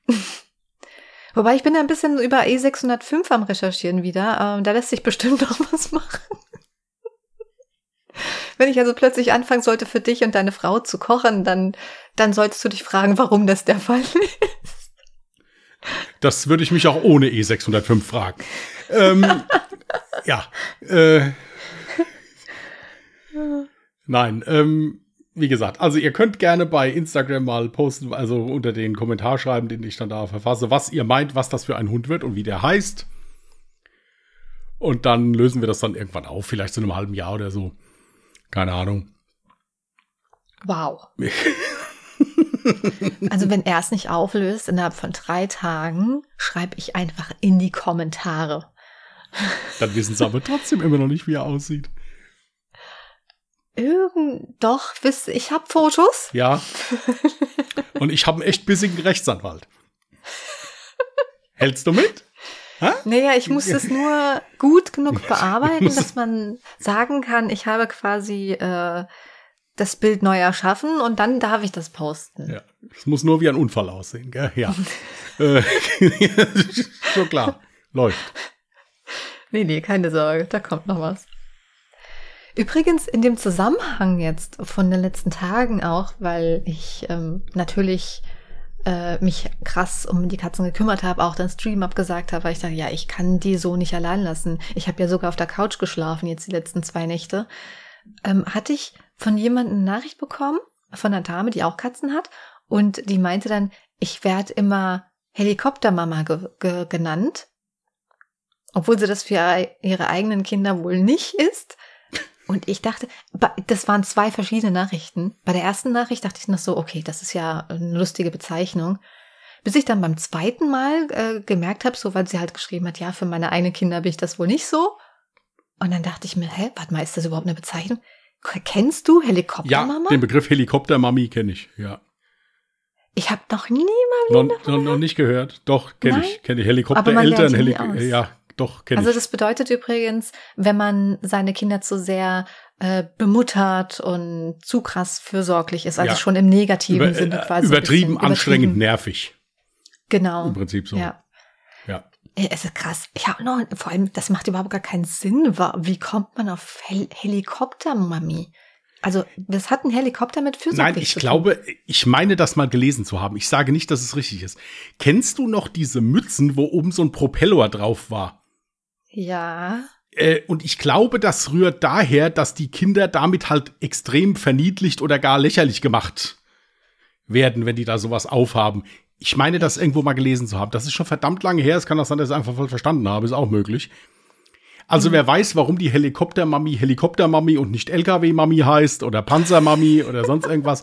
Speaker 1: Wobei ich bin ein bisschen über E605 am Recherchieren wieder. Ähm, da lässt sich bestimmt noch was machen. Wenn ich also plötzlich anfangen sollte, für dich und deine Frau zu kochen, dann, dann solltest du dich fragen, warum das der Fall ist.
Speaker 2: Das würde ich mich auch ohne E605 fragen. ähm, ja. Äh, nein, ähm, wie gesagt, also ihr könnt gerne bei Instagram mal posten, also unter den Kommentar schreiben, den ich dann da verfasse, was ihr meint, was das für ein Hund wird und wie der heißt. Und dann lösen wir das dann irgendwann auf, vielleicht in einem halben Jahr oder so. Keine Ahnung.
Speaker 1: Wow. also wenn er es nicht auflöst innerhalb von drei Tagen, schreibe ich einfach in die Kommentare.
Speaker 2: Dann wissen sie aber trotzdem immer noch nicht, wie er aussieht.
Speaker 1: Irgend, doch, wisst, ich habe Fotos.
Speaker 2: Ja. Und ich habe einen echt bissigen Rechtsanwalt. Hältst du mit?
Speaker 1: Ha? Naja, ich muss es nur gut genug bearbeiten, dass man sagen kann, ich habe quasi äh, das Bild neu erschaffen und dann darf ich das posten.
Speaker 2: Ja, es muss nur wie ein Unfall aussehen, gell? Ja. Äh, schon klar. Läuft.
Speaker 1: Nee, nee, keine Sorge, da kommt noch was. Übrigens in dem Zusammenhang jetzt von den letzten Tagen auch, weil ich ähm, natürlich äh, mich krass um die Katzen gekümmert habe, auch den Stream abgesagt habe, weil ich dachte, ja, ich kann die so nicht allein lassen. Ich habe ja sogar auf der Couch geschlafen jetzt die letzten zwei Nächte. Ähm, hatte ich von jemandem eine Nachricht bekommen, von einer Dame, die auch Katzen hat, und die meinte dann, ich werde immer Helikoptermama ge ge genannt, obwohl sie das für ihre eigenen Kinder wohl nicht ist. Und ich dachte, das waren zwei verschiedene Nachrichten. Bei der ersten Nachricht dachte ich noch so, okay, das ist ja eine lustige Bezeichnung. Bis ich dann beim zweiten Mal äh, gemerkt habe, so weil sie halt geschrieben hat, ja, für meine eigenen Kinder bin ich das wohl nicht so. Und dann dachte ich mir, hä, warte mal, ist das überhaupt eine Bezeichnung? Kennst du Helikoptermama?
Speaker 2: Ja, den Begriff Helikoptermami kenne ich, ja.
Speaker 1: Ich habe noch nie mal
Speaker 2: noch, noch, noch nicht gehört. Doch, kenne ich. Kenne ich Helikoptereltern. Helik ja, doch, kenne
Speaker 1: also das bedeutet übrigens, wenn man seine Kinder zu sehr äh, bemuttert und zu krass fürsorglich ist, also ja. schon im negativen Über,
Speaker 2: Sinne quasi. Übertrieben, anstrengend, nervig.
Speaker 1: Genau.
Speaker 2: Im Prinzip so.
Speaker 1: Ja.
Speaker 2: Ja.
Speaker 1: Es ist krass. Ich habe noch, vor allem, das macht überhaupt gar keinen Sinn. Wie kommt man auf Hel Helikoptermami? Also, das hat ein Helikopter mit Fürsorge.
Speaker 2: Nein, ich glaube, ich meine das mal gelesen zu haben. Ich sage nicht, dass es richtig ist. Kennst du noch diese Mützen, wo oben so ein Propeller drauf war?
Speaker 1: Ja.
Speaker 2: Äh, und ich glaube, das rührt daher, dass die Kinder damit halt extrem verniedlicht oder gar lächerlich gemacht werden, wenn die da sowas aufhaben. Ich meine, das irgendwo mal gelesen zu haben. Das ist schon verdammt lange her. Es kann das sein, dass ich es einfach voll verstanden habe. Ist auch möglich. Also mhm. wer weiß, warum die Helikoptermami Helikoptermami und nicht LKW-Mami heißt oder Panzermami oder sonst irgendwas,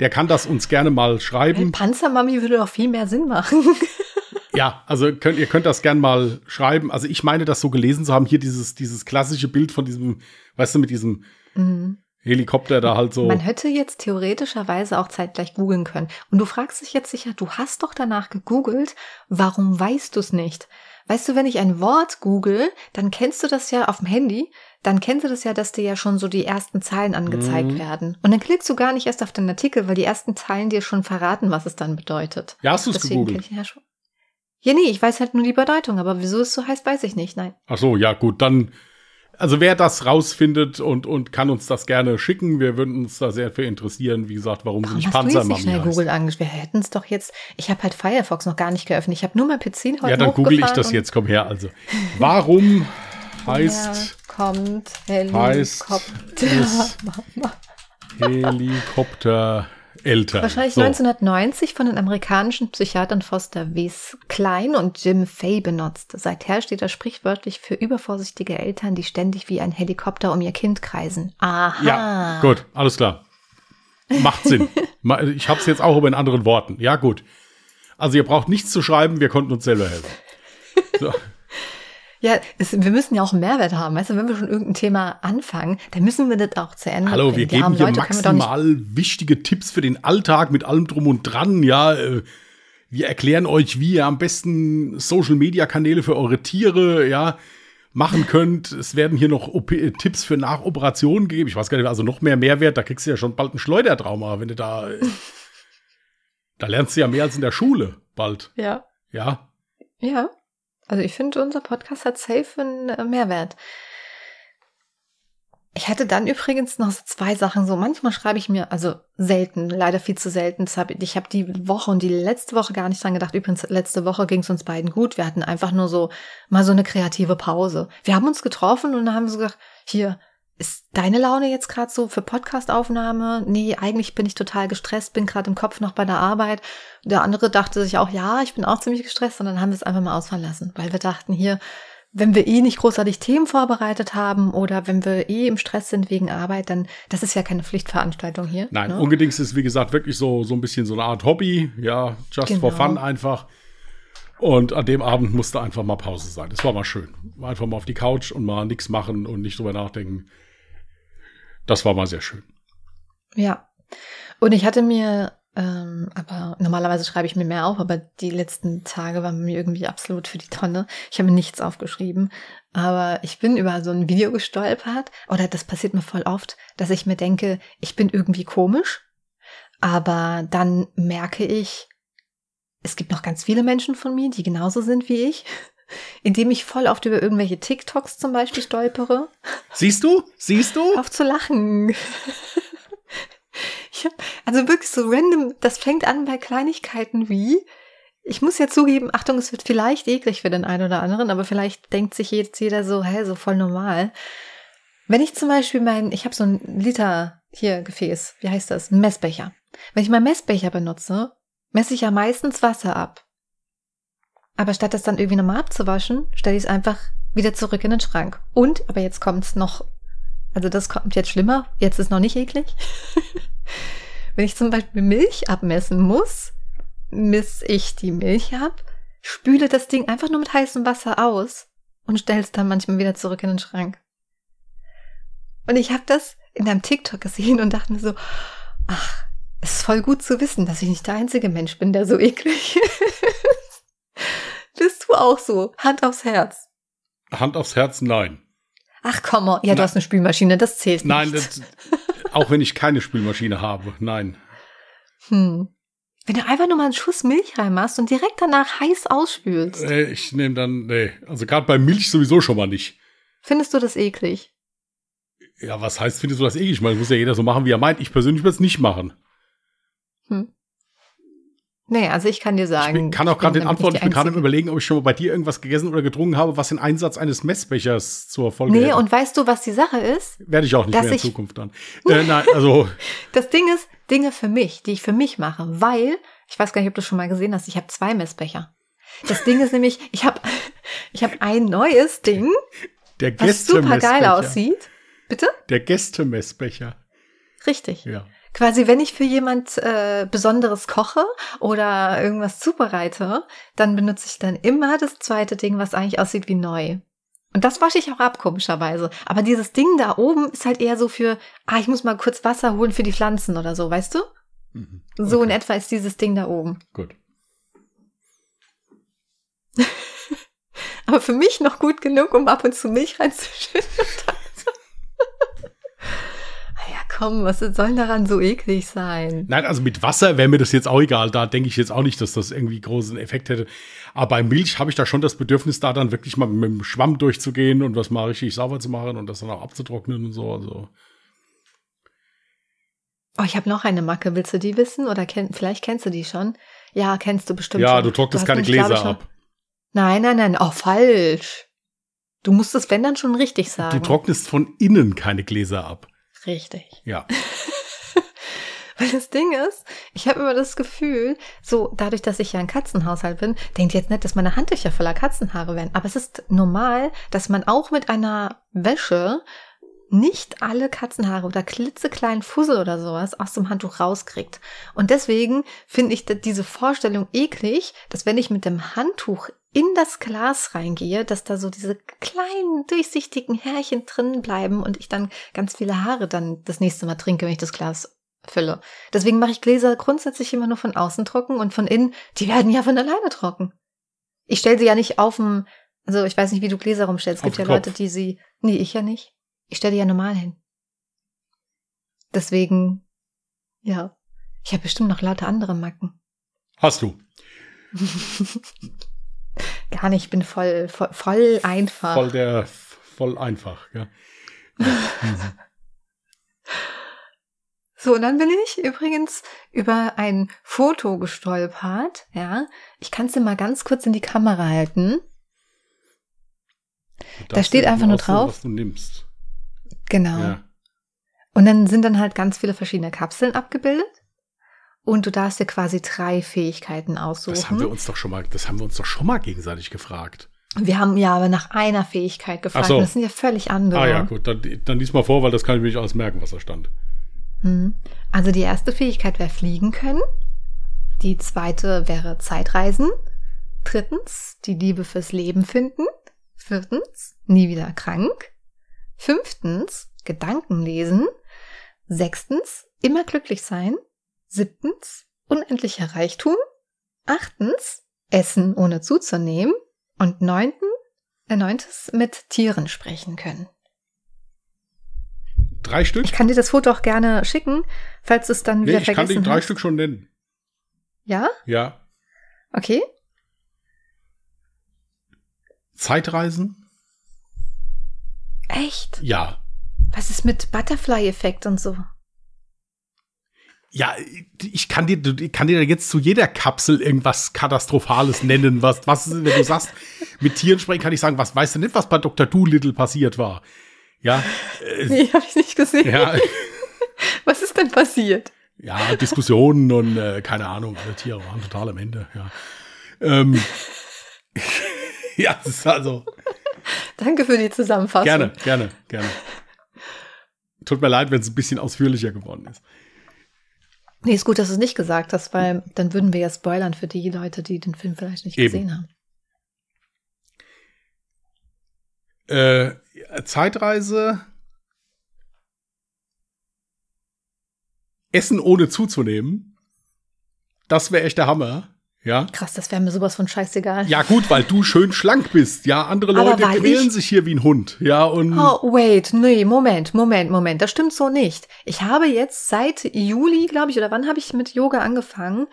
Speaker 2: der kann das uns gerne mal schreiben.
Speaker 1: Panzermami würde doch viel mehr Sinn machen.
Speaker 2: ja, also könnt, ihr könnt das gerne mal schreiben. Also ich meine, das so gelesen zu haben, hier dieses, dieses klassische Bild von diesem, weißt du, mit diesem mhm. Helikopter da halt so.
Speaker 1: Man hätte jetzt theoretischerweise auch zeitgleich googeln können. Und du fragst dich jetzt sicher, du hast doch danach gegoogelt, warum weißt du es nicht? Weißt du, wenn ich ein Wort google, dann kennst du das ja auf dem Handy, dann kennst du das ja, dass dir ja schon so die ersten Zeilen angezeigt mhm. werden. Und dann klickst du gar nicht erst auf den Artikel, weil die ersten Zeilen dir schon verraten, was es dann bedeutet.
Speaker 2: Ja, hast du es gegoogelt?
Speaker 1: Ja, schon. Ja, nee, ich weiß halt nur die Bedeutung, aber wieso es so heißt, weiß ich nicht, nein.
Speaker 2: Ach so, ja, gut, dann also wer das rausfindet und, und kann uns das gerne schicken, wir würden uns da sehr für interessieren. Wie gesagt, warum, warum sie nicht Panzermami heißt. schnell
Speaker 1: Google angeschaut? Wir hätten es doch jetzt. Ich habe halt Firefox noch gar nicht geöffnet. Ich habe nur mein PC heute
Speaker 2: Ja, dann google ich das jetzt. Komm her. Also, warum heißt
Speaker 1: kommt
Speaker 2: Helikopter Helikopter älter.
Speaker 1: Wahrscheinlich so. 1990 von den amerikanischen Psychiatern Foster Wies Klein und Jim Fay benutzt. Seither steht er sprichwörtlich für übervorsichtige Eltern, die ständig wie ein Helikopter um ihr Kind kreisen. Aha.
Speaker 2: Ja, gut, alles klar. Macht Sinn. ich habe es jetzt auch aber in anderen Worten. Ja, gut. Also ihr braucht nichts zu schreiben, wir konnten uns selber helfen. So.
Speaker 1: Ja, es, wir müssen ja auch einen Mehrwert haben. Weißt du, wenn wir schon irgendein Thema anfangen, dann müssen wir das auch zu Ende
Speaker 2: Hallo, bringen. wir geben hier Leute maximal wichtige Tipps für den Alltag mit allem drum und dran. Ja, äh, wir erklären euch, wie ihr am besten Social Media Kanäle für eure Tiere, ja, machen könnt. Es werden hier noch OP Tipps für Nachoperationen gegeben. Ich weiß gar nicht, also noch mehr Mehrwert. Da kriegst du ja schon bald ein Schleudertrauma, wenn du da, äh, da lernst du ja mehr als in der Schule bald.
Speaker 1: Ja.
Speaker 2: Ja.
Speaker 1: Ja. Also ich finde, unser Podcast hat safe einen äh, Mehrwert. Ich hatte dann übrigens noch so zwei Sachen so. Manchmal schreibe ich mir, also selten, leider viel zu selten. Ich habe die Woche und die letzte Woche gar nicht dran gedacht. Übrigens, letzte Woche ging es uns beiden gut. Wir hatten einfach nur so mal so eine kreative Pause. Wir haben uns getroffen und dann haben wir so gesagt, hier, ist deine Laune jetzt gerade so für Podcastaufnahme? Nee, eigentlich bin ich total gestresst, bin gerade im Kopf noch bei der Arbeit. Der andere dachte sich auch, ja, ich bin auch ziemlich gestresst und dann haben wir es einfach mal ausfallen lassen, weil wir dachten hier, wenn wir eh nicht großartig Themen vorbereitet haben oder wenn wir eh im Stress sind wegen Arbeit, dann das ist ja keine Pflichtveranstaltung hier.
Speaker 2: Nein, ne? unbedingt ist es wie gesagt wirklich so so ein bisschen so eine Art Hobby, ja, just genau. for fun einfach. Und an dem Abend musste einfach mal Pause sein. Das war mal schön. Einfach mal auf die Couch und mal nichts machen und nicht drüber nachdenken. Das war mal sehr schön.
Speaker 1: Ja. Und ich hatte mir Ähm, aber normalerweise schreibe ich mir mehr auf, aber die letzten Tage waren mir irgendwie absolut für die Tonne. Ich habe nichts aufgeschrieben. Aber ich bin über so ein Video gestolpert, oder das passiert mir voll oft, dass ich mir denke, ich bin irgendwie komisch. Aber dann merke ich, es gibt noch ganz viele Menschen von mir, die genauso sind wie ich indem ich voll oft über irgendwelche TikToks zum Beispiel stolpere.
Speaker 2: Siehst du? Siehst du?
Speaker 1: Auf zu lachen. Ich hab, also wirklich so random, das fängt an bei Kleinigkeiten wie, ich muss ja zugeben, Achtung, es wird vielleicht eklig für den einen oder anderen, aber vielleicht denkt sich jetzt jeder so, hä, so voll normal. Wenn ich zum Beispiel mein, ich habe so ein Liter hier Gefäß, wie heißt das? Ein Messbecher. Wenn ich meinen Messbecher benutze, messe ich ja meistens Wasser ab. Aber statt das dann irgendwie nochmal abzuwaschen, stelle ich es einfach wieder zurück in den Schrank. Und, aber jetzt kommt's noch, also das kommt jetzt schlimmer, jetzt ist noch nicht eklig. Wenn ich zum Beispiel Milch abmessen muss, miss ich die Milch ab, spüle das Ding einfach nur mit heißem Wasser aus und stelle es dann manchmal wieder zurück in den Schrank. Und ich habe das in einem TikTok gesehen und dachte mir so, ach, es ist voll gut zu wissen, dass ich nicht der einzige Mensch bin, der so eklig ist. Bist du auch so? Hand aufs Herz.
Speaker 2: Hand aufs Herz, nein.
Speaker 1: Ach komm, ja, du Na, hast eine Spülmaschine, das zählt nicht.
Speaker 2: Nein, das, auch wenn ich keine Spülmaschine habe, nein.
Speaker 1: Hm. Wenn du einfach nur mal einen Schuss Milch reinmachst und direkt danach heiß ausspülst.
Speaker 2: Äh, ich nehme dann, nee, also gerade bei Milch sowieso schon mal nicht.
Speaker 1: Findest du das eklig?
Speaker 2: Ja, was heißt, findest du das eklig? Ich meine, muss ja jeder so machen, wie er meint. Ich persönlich würde es nicht machen.
Speaker 1: Hm. Nee, also ich kann dir sagen.
Speaker 2: Ich kann auch gerade den Antworten, ich bin gerade im Überlegen, ob ich schon mal bei dir irgendwas gegessen oder getrunken habe, was den Einsatz eines Messbechers zur Folge hat.
Speaker 1: Nee, hätte. und weißt du, was die Sache ist?
Speaker 2: Werde ich auch nicht mehr in Zukunft dann. äh, nein, also.
Speaker 1: Das Ding ist, Dinge für mich, die ich für mich mache, weil, ich weiß gar nicht, ob du schon mal gesehen hast, ich habe zwei Messbecher. Das Ding ist nämlich, ich habe ich hab ein neues Ding,
Speaker 2: Der
Speaker 1: was super geil aussieht. Bitte?
Speaker 2: Der Gästemessbecher.
Speaker 1: Richtig. Ja. Quasi, wenn ich für jemand äh, Besonderes koche oder irgendwas zubereite, dann benutze ich dann immer das zweite Ding, was eigentlich aussieht wie neu. Und das wasche ich auch ab, komischerweise. Aber dieses Ding da oben ist halt eher so für, ah, ich muss mal kurz Wasser holen für die Pflanzen oder so, weißt du? Mhm. Okay. So in etwa ist dieses Ding da oben.
Speaker 2: Gut.
Speaker 1: Aber für mich noch gut genug, um ab und zu Milch reinzuschütten. komm, was soll daran so eklig sein?
Speaker 2: Nein, also mit Wasser wäre mir das jetzt auch egal. Da denke ich jetzt auch nicht, dass das irgendwie großen Effekt hätte. Aber bei Milch habe ich da schon das Bedürfnis, da dann wirklich mal mit dem Schwamm durchzugehen und was mal richtig sauber zu machen und das dann auch abzutrocknen und so. Also.
Speaker 1: Oh, ich habe noch eine Macke. Willst du die wissen? Oder kenn, vielleicht kennst du die schon? Ja, kennst du bestimmt.
Speaker 2: Ja,
Speaker 1: schon.
Speaker 2: du trocknest keine mich, Gläser ab.
Speaker 1: Nein, nein, nein. Oh, falsch. Du musst es, wenn dann schon richtig sagen.
Speaker 2: Du trocknest von innen keine Gläser ab.
Speaker 1: Richtig.
Speaker 2: Ja.
Speaker 1: Weil das Ding ist, ich habe immer das Gefühl, so dadurch, dass ich ja ein Katzenhaushalt bin, denkt jetzt nicht, dass meine Handtücher voller Katzenhaare werden. Aber es ist normal, dass man auch mit einer Wäsche nicht alle Katzenhaare oder klitzekleinen Fussel oder sowas aus dem Handtuch rauskriegt. Und deswegen finde ich diese Vorstellung eklig, dass wenn ich mit dem Handtuch in das Glas reingehe, dass da so diese kleinen durchsichtigen Härchen drin bleiben und ich dann ganz viele Haare dann das nächste Mal trinke, wenn ich das Glas fülle. Deswegen mache ich Gläser grundsätzlich immer nur von außen trocken und von innen, die werden ja von alleine trocken. Ich stelle sie ja nicht auf dem, also ich weiß nicht, wie du Gläser rumstellst. Es gibt ja Kopf. Leute, die sie, nee, ich ja nicht. Ich stelle die ja normal hin. Deswegen, ja, ich habe bestimmt noch lauter andere Macken.
Speaker 2: Hast du.
Speaker 1: Gar nicht, ich bin voll, voll, voll einfach.
Speaker 2: Voll der, voll einfach, ja.
Speaker 1: So, und dann bin ich übrigens über ein Foto gestolpert, ja. Ich kann es dir mal ganz kurz in die Kamera halten. Da steht einfach nur drauf.
Speaker 2: Was du nimmst.
Speaker 1: Genau. Ja. Und dann sind dann halt ganz viele verschiedene Kapseln abgebildet und du darfst dir quasi drei Fähigkeiten aussuchen.
Speaker 2: Das haben wir uns doch schon mal, das haben wir uns doch schon mal gegenseitig gefragt.
Speaker 1: Wir haben ja aber nach einer Fähigkeit gefragt. So. Das sind ja völlig andere.
Speaker 2: Ah ja, gut, dann, dann lies mal vor, weil das kann ich mir nicht alles merken, was da stand.
Speaker 1: Hm. Also die erste Fähigkeit wäre fliegen können. Die zweite wäre Zeitreisen. Drittens, die Liebe fürs Leben finden. Viertens, nie wieder krank. Fünftens, Gedanken lesen. Sechstens, immer glücklich sein. Siebtens, unendlicher Reichtum. Achtens, Essen ohne zuzunehmen. Und neunten, äh, neuntes, mit Tieren sprechen können.
Speaker 2: Drei Stück?
Speaker 1: Ich kann dir das Foto auch gerne schicken, falls es dann
Speaker 2: nee,
Speaker 1: wieder
Speaker 2: ich
Speaker 1: vergessen
Speaker 2: kann die drei
Speaker 1: hast.
Speaker 2: Stück schon nennen.
Speaker 1: Ja?
Speaker 2: Ja.
Speaker 1: Okay.
Speaker 2: Zeitreisen?
Speaker 1: Echt?
Speaker 2: Ja.
Speaker 1: Was ist mit Butterfly-Effekt und so?
Speaker 2: Ja, ich kann dir, ich kann dir jetzt zu jeder Kapsel irgendwas Katastrophales nennen. Was, was, wenn du sagst, mit Tieren sprechen, kann ich sagen, was weißt du nicht, was bei Dr. Doolittle passiert war? Ja. Äh,
Speaker 1: Nee, habe ich nicht gesehen.
Speaker 2: ja,
Speaker 1: Was ist denn passiert?
Speaker 2: ja, Diskussionen und äh, keine Ahnung, alle Tiere waren total am Ende, ja. Ähm, ja, das ist also.
Speaker 1: Danke für die Zusammenfassung.
Speaker 2: Gerne, gerne, gerne. Tut mir leid, wenn es ein bisschen ausführlicher geworden ist.
Speaker 1: Nee, ist gut, dass du es nicht gesagt hast, weil dann würden wir ja spoilern für die Leute, die den Film vielleicht nicht
Speaker 2: Eben.
Speaker 1: gesehen haben.
Speaker 2: Äh, Zeitreise. Essen ohne zuzunehmen. Das wäre echt der Hammer. Ja.
Speaker 1: Krass, das wäre mir sowas von scheißegal.
Speaker 2: Ja, gut, weil du schön schlank bist. Ja, andere Leute quälen
Speaker 1: ich-
Speaker 2: sich hier wie ein Hund. Ja, und.
Speaker 1: Oh, wait, nee, Moment, Moment, Moment. Das stimmt so nicht. Ich habe jetzt seit Juli, glaube ich, oder wann habe ich mit Yoga angefangen?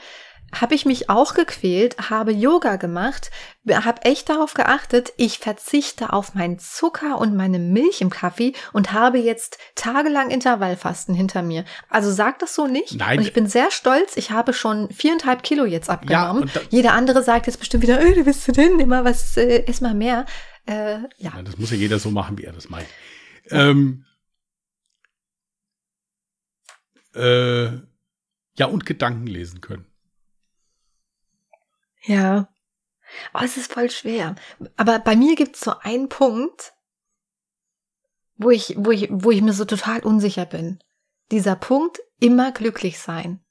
Speaker 1: Habe ich mich auch gequält, habe Yoga gemacht, habe echt darauf geachtet, ich verzichte auf meinen Zucker und meine Milch im Kaffee und habe jetzt tagelang Intervallfasten hinter mir. Also sag das so nicht.
Speaker 2: Nein.
Speaker 1: Und ich bin sehr stolz, ich habe schon viereinhalb Kilo jetzt abgenommen.
Speaker 2: da-
Speaker 1: Jeder andere sagt jetzt bestimmt wieder, äh, du bist du denn immer was, äh, ess mal mehr. Äh, ja.
Speaker 2: Ja, das muss ja jeder so machen, wie er das meint. Ähm, äh, ja, und Gedanken lesen können.
Speaker 1: Ja. Oh, es ist voll schwer. Aber bei mir gibt es so einen Punkt, wo ich, wo ich, wo ich mir so total unsicher bin. Dieser Punkt, immer glücklich sein.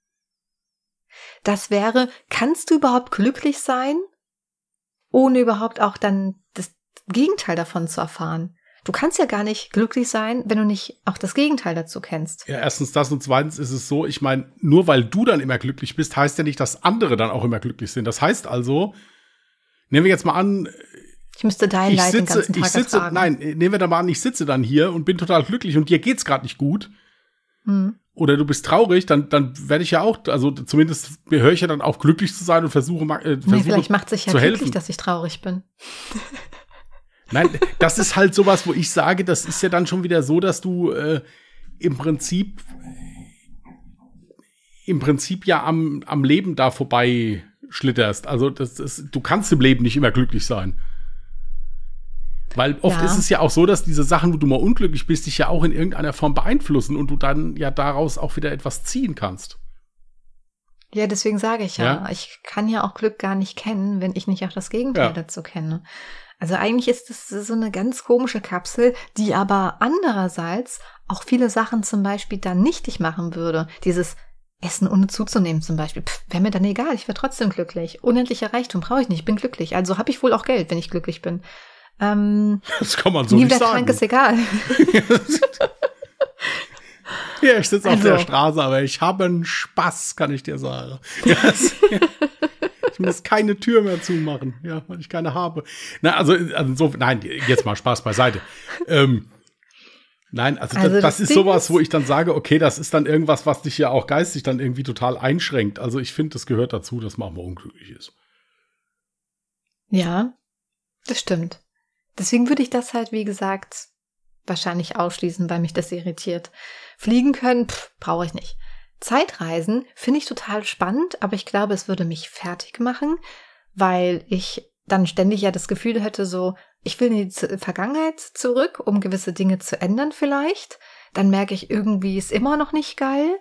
Speaker 1: Das wäre, kannst du überhaupt glücklich sein, ohne überhaupt auch dann das Gegenteil davon zu erfahren? Du kannst ja gar nicht glücklich sein, wenn du nicht auch das Gegenteil dazu kennst.
Speaker 2: Ja, erstens das und zweitens ist es so, ich meine, nur weil du dann immer glücklich bist, heißt ja nicht, dass andere dann auch immer glücklich sind. Das heißt also, nehmen wir jetzt mal an,
Speaker 1: Ich müsste dein
Speaker 2: ich
Speaker 1: Leid den
Speaker 2: sitze,
Speaker 1: ganzen Tag
Speaker 2: ich sitze,
Speaker 1: ertragen.
Speaker 2: nein, nehmen wir da mal an, ich sitze dann hier und bin total glücklich und dir geht's gerade nicht gut.
Speaker 1: Hm.
Speaker 2: Oder du bist traurig, dann, dann werde ich ja auch, also zumindest höre ich ja dann auf, glücklich zu sein und versuche, äh,
Speaker 1: Nee,
Speaker 2: versuche
Speaker 1: vielleicht macht sich ja
Speaker 2: zu
Speaker 1: glücklich,
Speaker 2: helfen.
Speaker 1: dass ich traurig bin.
Speaker 2: Nein, das ist halt sowas, wo ich sage, das ist ja dann schon wieder so, dass du äh, im Prinzip im Prinzip ja am, am Leben da vorbei schlitterst. Also das ist, du kannst im Leben nicht immer glücklich sein. Weil oft
Speaker 1: Ja.
Speaker 2: ist es ja auch so, dass diese Sachen, wo du mal unglücklich bist, dich ja auch in irgendeiner Form beeinflussen und du dann ja daraus auch wieder etwas ziehen kannst.
Speaker 1: Ja, deswegen sage ich ja,
Speaker 2: Ja.
Speaker 1: ich kann ja auch Glück gar nicht kennen, wenn ich nicht auch das Gegenteil
Speaker 2: Ja.
Speaker 1: dazu kenne. Also eigentlich ist es so eine ganz komische Kapsel, die aber andererseits auch viele Sachen zum Beispiel dann nichtig machen würde. Dieses Essen ohne zuzunehmen zum Beispiel. Wäre mir dann egal, ich wäre trotzdem glücklich. Unendlicher Reichtum brauche ich nicht, ich bin glücklich. Also habe ich wohl auch Geld, wenn ich glücklich bin. Ähm,
Speaker 2: Das kann man so
Speaker 1: nie
Speaker 2: nicht sagen.
Speaker 1: krank ist egal.
Speaker 2: Ja, ich sitze auf
Speaker 1: Also.
Speaker 2: der Straße, aber ich habe einen Spaß, kann ich dir sagen. Ja, es- ich muss keine Tür mehr zumachen, ja, weil ich keine habe. Na, also, also so, nein, jetzt mal Spaß beiseite. Ähm, nein, also,
Speaker 1: Also
Speaker 2: das, das
Speaker 1: das
Speaker 2: ist
Speaker 1: Ding
Speaker 2: sowas, wo ich dann sage, okay, das ist dann irgendwas, was dich ja auch geistig dann irgendwie total einschränkt. Also ich finde, das gehört dazu, dass man mal unglücklich ist.
Speaker 1: Ja, das stimmt. Deswegen würde ich das halt, wie gesagt, wahrscheinlich ausschließen, weil mich das irritiert. Fliegen können, brauche ich nicht. Zeitreisen finde ich total spannend, aber ich glaube, es würde mich fertig machen, weil ich dann ständig ja das Gefühl hätte, so, ich will in die Vergangenheit zurück, um gewisse Dinge zu ändern vielleicht. Dann merke ich irgendwie, ist immer noch nicht geil.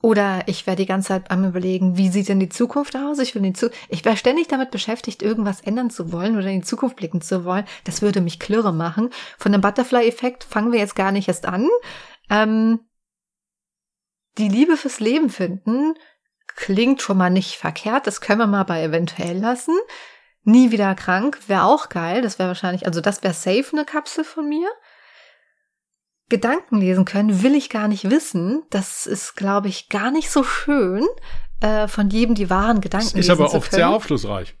Speaker 1: Oder ich wäre die ganze Zeit am überlegen, wie sieht denn die Zukunft aus? Ich will die Zu ich wäre ständig damit beschäftigt, irgendwas ändern zu wollen oder in die Zukunft blicken zu wollen. Das würde mich klirre machen. Von dem Butterfly-Effekt fangen wir jetzt gar nicht erst an. Ähm, die Liebe fürs Leben finden klingt schon mal nicht verkehrt. Das können wir mal bei eventuell lassen. Nie wieder krank wäre auch geil. Das wäre wahrscheinlich, also das wäre safe eine Kapsel von mir. Gedanken lesen können will ich gar nicht wissen. Das ist, glaube ich, gar nicht so schön. äh, von jedem die wahren Gedanken
Speaker 2: Das ist aber
Speaker 1: zu
Speaker 2: oft sehr aufschlussreich.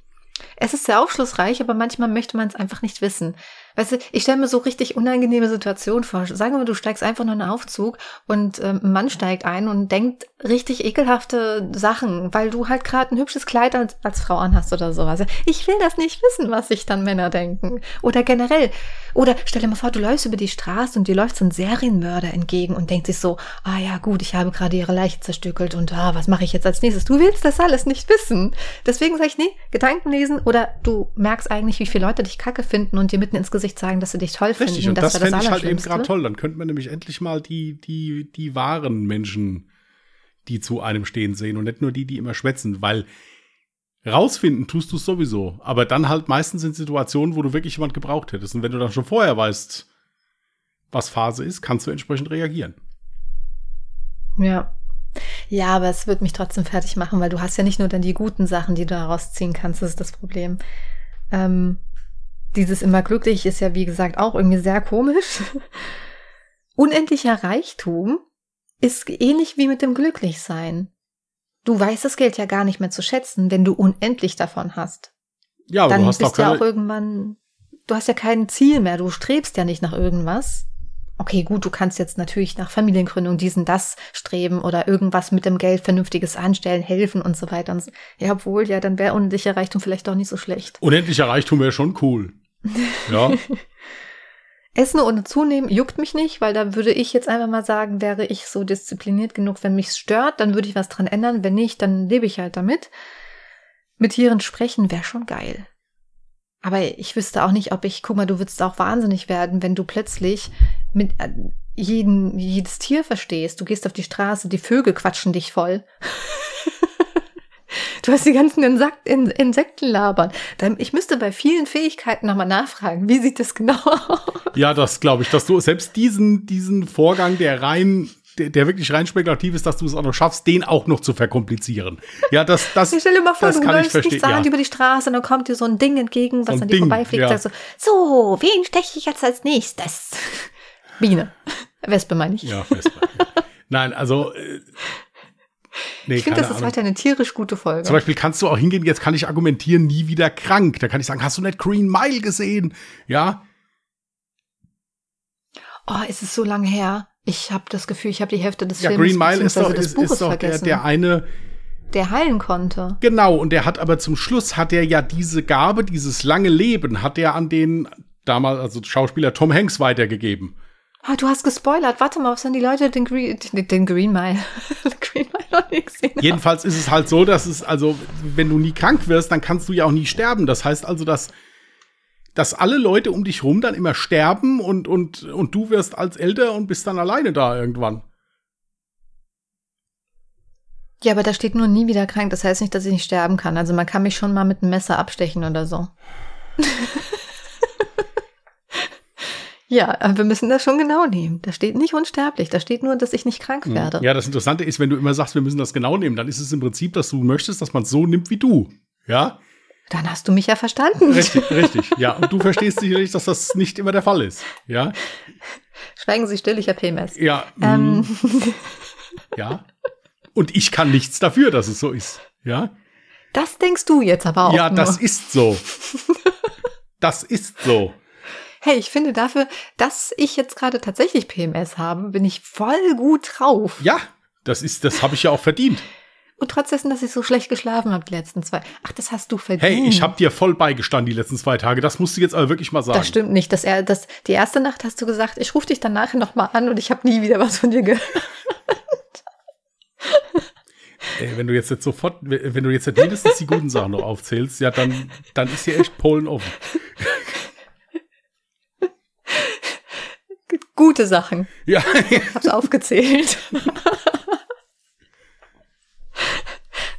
Speaker 1: Es ist sehr aufschlussreich, aber manchmal möchte man es einfach nicht wissen. Weißt du, ich stelle mir so richtig unangenehme Situationen vor. Sagen wir mal, du steigst einfach nur in einen Aufzug und ähm, ein Mann steigt ein und denkt richtig ekelhafte Sachen, weil du halt gerade ein hübsches Kleid als, als Frau anhast oder sowas. Ich will das nicht wissen, was sich dann Männer denken. Oder generell. Oder stell dir mal vor, du läufst über die Straße und dir läuft so ein Serienmörder entgegen und denkt sich so, ah ja gut, ich habe gerade ihre Leiche zerstückelt und ah, was mache ich jetzt als nächstes? Du willst das alles nicht wissen. Deswegen sage ich, nee, Gedanken lesen oder du merkst eigentlich, wie viele Leute dich kacke finden und dir mitten ins Gesicht sagen, dass sie dich toll
Speaker 2: Richtig,
Speaker 1: finden.
Speaker 2: und das,
Speaker 1: wäre
Speaker 2: fände ich halt eben gerade toll. Dann könnte man nämlich endlich mal die, die, die wahren Menschen, die zu einem stehen, sehen und nicht nur die, die immer schwätzen, weil rausfinden tust du es sowieso. Aber dann halt meistens in Situationen, wo du wirklich jemand gebraucht hättest. Und wenn du dann schon vorher weißt, was Phase ist, kannst du entsprechend reagieren.
Speaker 1: Ja. Ja, aber es wird mich trotzdem fertig machen, weil du hast ja nicht nur dann die guten Sachen, die du daraus ziehen kannst, das ist das Problem. Ähm, dieses immer glücklich ist ja, wie gesagt, auch irgendwie sehr komisch. Unendlicher Reichtum ist ähnlich wie mit dem Glücklichsein. Du weißt das Geld ja gar nicht mehr zu schätzen, wenn du unendlich davon hast.
Speaker 2: Ja, aber
Speaker 1: Dann
Speaker 2: du hast
Speaker 1: bist du ja
Speaker 2: keine,
Speaker 1: auch irgendwann, du hast ja kein Ziel mehr, du strebst ja nicht nach irgendwas. Okay, gut, du kannst jetzt natürlich nach Familiengründung diesen, das streben oder irgendwas mit dem Geld Vernünftiges anstellen, helfen und so weiter. Und so. Ja, obwohl, ja, dann wäre unendlicher Reichtum vielleicht doch nicht so schlecht.
Speaker 2: unendlicher Reichtum wäre schon cool. Ja,
Speaker 1: Essen ohne zunehmen juckt mich nicht, weil da würde ich jetzt einfach mal sagen, wäre ich so diszipliniert genug, wenn mich stört, dann würde ich was dran ändern. Wenn nicht, dann lebe ich halt damit. Mit Tieren sprechen wäre schon geil. Aber ich wüsste auch nicht, ob ich, guck mal, du würdest auch wahnsinnig werden, wenn du plötzlich mit äh, jeden, jedes Tier verstehst. Du gehst auf die Straße, die Vögel quatschen dich voll. Du hast die ganzen Insekt In Insekten labern. Ich müsste bei vielen Fähigkeiten nochmal nachfragen. Wie sieht das genau aus?
Speaker 2: ja, das glaube ich, dass du selbst diesen, diesen Vorgang, der rein, der, der wirklich rein spekulativ ist, dass du es auch noch schaffst, den auch noch zu verkomplizieren. Ja, das, das,
Speaker 1: Ich stell dir mal vor,
Speaker 2: das
Speaker 1: du
Speaker 2: kann
Speaker 1: läufst
Speaker 2: verstehen.
Speaker 1: nicht sahend
Speaker 2: Ja.
Speaker 1: über die Straße und dann kommt dir so ein Ding entgegen, was
Speaker 2: ein
Speaker 1: an dir
Speaker 2: Ding,
Speaker 1: vorbeifliegt.
Speaker 2: ja.
Speaker 1: Sagst so, so, wen steche ich jetzt als nächstes? Biene. Wespe meine ich.
Speaker 2: Ja, Vespa. Nein, also, äh, nee,
Speaker 1: ich finde, das ist
Speaker 2: Ahnung.
Speaker 1: weiter eine tierisch gute Folge.
Speaker 2: Zum Beispiel kannst du auch hingehen, jetzt kann ich argumentieren, nie wieder krank. Da kann ich sagen, hast du nicht Green Mile gesehen? Ja,
Speaker 1: Oh, es ist so lange her. Ich habe das Gefühl, ich habe die Hälfte des
Speaker 2: ja
Speaker 1: Films
Speaker 2: Green Mile ist doch,
Speaker 1: des
Speaker 2: ist,
Speaker 1: Buches
Speaker 2: ist doch der,
Speaker 1: vergessen,
Speaker 2: der eine,
Speaker 1: der heilen konnte.
Speaker 2: genau, und der hat aber zum Schluss, hat er ja diese Gabe, dieses lange Leben, hat er an den damals, also Schauspieler Tom Hanks weitergegeben.
Speaker 1: Ah, du hast gespoilert. Warte mal, was haben die Leute den Green, den, den Green Mile, Green Mile noch nicht gesehen? haben?
Speaker 2: Jedenfalls ist es halt so, dass es, also, wenn du nie krank wirst, dann kannst du ja auch nie sterben. Das heißt also, dass, dass alle Leute um dich rum dann immer sterben und, und, und du wirst als älter und bist dann alleine da irgendwann.
Speaker 1: Ja, aber da steht nur nie wieder krank. Das heißt nicht, dass ich nicht sterben kann. Also man kann mich schon mal mit einem Messer abstechen oder so. ja, aber wir müssen das schon genau nehmen. Da steht nicht unsterblich. Da steht nur, dass ich nicht krank werde.
Speaker 2: Ja, das Interessante ist, wenn du immer sagst, wir müssen das genau nehmen, dann ist es im Prinzip, dass du möchtest, dass man es so nimmt wie du. Ja,
Speaker 1: Dann hast du mich ja verstanden.
Speaker 2: richtig, richtig. Ja, und du verstehst sicherlich, dass das nicht immer der Fall ist. Ja,
Speaker 1: Schweigen Sie still, ich habe PMS.
Speaker 2: ja,
Speaker 1: Ähm,
Speaker 2: mm, ja. Und ich kann nichts dafür, dass es so ist. Ja,
Speaker 1: das denkst du jetzt aber auch
Speaker 2: ja,
Speaker 1: nur.
Speaker 2: das ist so. Das ist so.
Speaker 1: Hey, ich finde dafür, dass ich jetzt gerade tatsächlich PMS habe, bin ich voll gut drauf.
Speaker 2: Ja, das ist, das habe ich ja auch verdient.
Speaker 1: Und trotz dessen, dass ich so schlecht geschlafen habe die letzten zwei. Ach, das hast du verdient.
Speaker 2: Hey, ich habe dir voll beigestanden die letzten zwei Tage. Das musst du jetzt aber wirklich mal sagen.
Speaker 1: Das stimmt nicht. Das, er- das, die erste Nacht hast du gesagt, ich rufe dich dann nachher nochmal an und ich habe nie wieder was von dir gehört.
Speaker 2: Ey, wenn du jetzt, jetzt sofort, wenn du jetzt nicht mindestens die guten Sachen noch aufzählst, ja, dann, dann ist hier echt Polen offen.
Speaker 1: Gute Sachen.
Speaker 2: Ja,
Speaker 1: Ich hab's aufgezählt.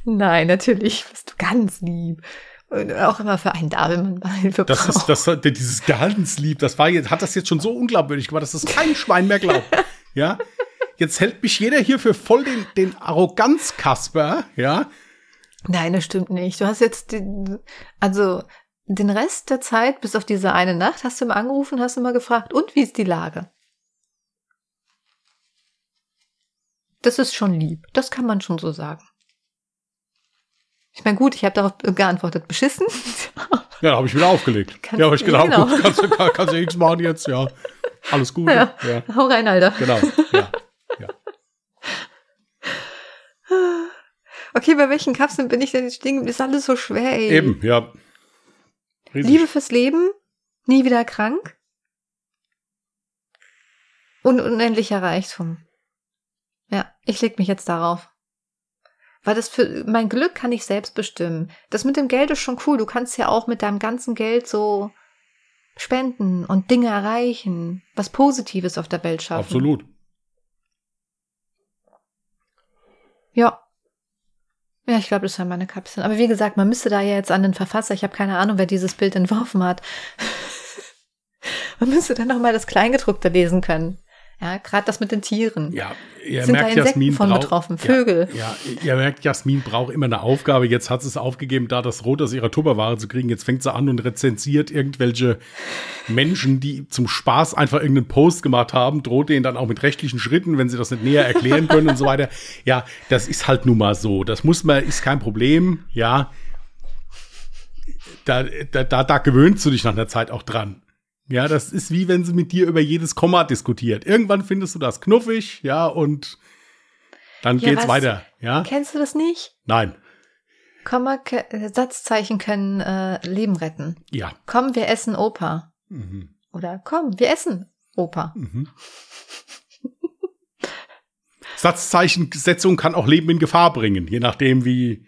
Speaker 1: Nein, natürlich bist du ganz lieb. Und auch immer für einen da, wenn man mal Hilfe
Speaker 2: das
Speaker 1: braucht.
Speaker 2: ist, das, dieses Gehaltenslieb, das war jetzt, hat das jetzt schon so unglaubwürdig gemacht, dass das kein Schwein mehr glaubt. Ja, jetzt hält mich jeder hier für voll den, den Arroganzkasper, ja.
Speaker 1: Nein, das stimmt nicht. Du hast jetzt den, also den Rest der Zeit, bis auf diese eine Nacht, hast du immer angerufen, hast immer gefragt, und wie ist die Lage? Das ist schon lieb. Das kann man schon so sagen. Ich meine, gut, ich habe darauf geantwortet, beschissen.
Speaker 2: Ja, da habe ich wieder aufgelegt.
Speaker 1: Kannst-
Speaker 2: ja, habe ich gedacht,
Speaker 1: genau.
Speaker 2: gut, kannst, du- kann, kannst du nichts machen jetzt, ja. Alles gut.
Speaker 1: Ja.
Speaker 2: ja.
Speaker 1: Hau rein, Alter.
Speaker 2: Genau. Ja.
Speaker 1: Okay, bei welchen Kapseln bin ich denn jetzt stehen? Ist alles so schwer, ey.
Speaker 2: Eben, ja. Riesig.
Speaker 1: Liebe fürs Leben, nie wieder krank. Und unendlicher Reichtum. Ja, ich leg mich jetzt darauf. Weil das für mein Glück kann ich selbst bestimmen. Das mit dem Geld ist schon cool. Du kannst ja auch mit deinem ganzen Geld so spenden und Dinge erreichen, was Positives auf der Welt schaffen.
Speaker 2: Absolut.
Speaker 1: Ja. Ja, ich glaube, das waren meine Kapseln. Aber wie gesagt, man müsste da ja jetzt an den Verfasser, ich habe keine Ahnung, wer dieses Bild entworfen hat. man müsste dann noch mal das Kleingedruckte lesen können. Ja, gerade das mit den Tieren.
Speaker 2: Ja, ihr
Speaker 1: Sind da
Speaker 2: merkt,
Speaker 1: Insekten
Speaker 2: Jasmin
Speaker 1: von
Speaker 2: braucht-
Speaker 1: betroffen? Vögel?
Speaker 2: Ja, ja, ihr merkt, Jasmin braucht immer eine Aufgabe. Jetzt hat sie es aufgegeben, da das Rot aus ihrer Tupperware zu kriegen. Jetzt fängt sie an und rezensiert irgendwelche Menschen, die zum Spaß einfach irgendeinen Post gemacht haben, droht denen dann auch mit rechtlichen Schritten, wenn sie das nicht näher erklären können und so weiter. Ja, das ist halt nun mal so. Das muss man, ist kein Problem. Ja, da, da, da, da gewöhnst du dich nach einer Zeit auch dran. Ja, das ist wie wenn sie mit dir über jedes Komma diskutiert. Irgendwann findest du das knuffig, ja, und dann
Speaker 1: Ja,
Speaker 2: geht's
Speaker 1: was-
Speaker 2: weiter. Ja,
Speaker 1: Kennst du das nicht?
Speaker 2: nein,
Speaker 1: Komma, äh, Satzzeichen können äh, Leben retten.
Speaker 2: ja.
Speaker 1: Komm, wir essen Opa.
Speaker 2: Mhm.
Speaker 1: Oder komm, wir essen Opa.
Speaker 2: Mhm. Satzzeichensetzung kann auch Leben in Gefahr bringen, je nachdem, wie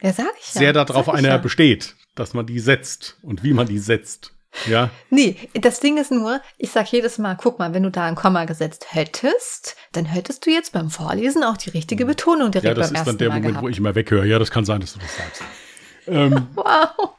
Speaker 1: Ja, ja.
Speaker 2: sehr darauf einer besteht, dass man die setzt und wie man die setzt. Ja,
Speaker 1: Nee, das Ding ist nur, ich sag jedes Mal, guck mal, wenn du da ein Komma gesetzt hättest, dann hättest du jetzt beim Vorlesen auch die richtige Betonung direkt
Speaker 2: ja das
Speaker 1: beim
Speaker 2: ist
Speaker 1: ersten
Speaker 2: dann der
Speaker 1: Mal
Speaker 2: Moment,
Speaker 1: gehabt.
Speaker 2: wo ich immer weghöre. Ja, das kann sein, dass du das sagst. ähm,
Speaker 1: Wow.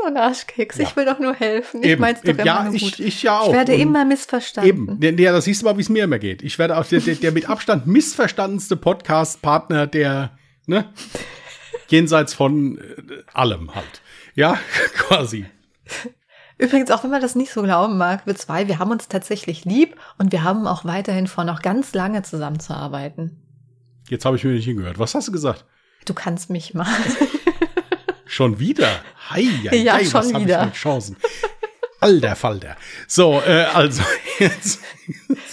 Speaker 1: So ein Arschkeks.
Speaker 2: Ja.
Speaker 1: Ich will doch nur helfen. Ich
Speaker 2: eben,
Speaker 1: mein's doch
Speaker 2: eben,
Speaker 1: immer
Speaker 2: ja,
Speaker 1: nur
Speaker 2: ich,
Speaker 1: gut.
Speaker 2: ich ja auch.
Speaker 1: Ich werde
Speaker 2: Und-
Speaker 1: immer missverstanden.
Speaker 2: Eben, ja, das siehst du mal, wie es mir immer geht. Ich werde auch der, der, der mit Abstand missverstandenste Podcast-Partner, der, ne, jenseits von äh, allem halt. Ja, quasi.
Speaker 1: Übrigens, auch wenn man das nicht so glauben mag, wir zwei, wir haben uns tatsächlich lieb und wir haben auch weiterhin vor, noch ganz lange zusammenzuarbeiten.
Speaker 2: Jetzt habe ich mir nicht hingehört. Was hast du gesagt?
Speaker 1: Du kannst mich mal.
Speaker 2: Schon wieder? Hei, hei,
Speaker 1: Ja,
Speaker 2: hei,
Speaker 1: schon
Speaker 2: was
Speaker 1: wieder.
Speaker 2: Ich mit Chancen. Alter Falter. So, äh, also jetzt.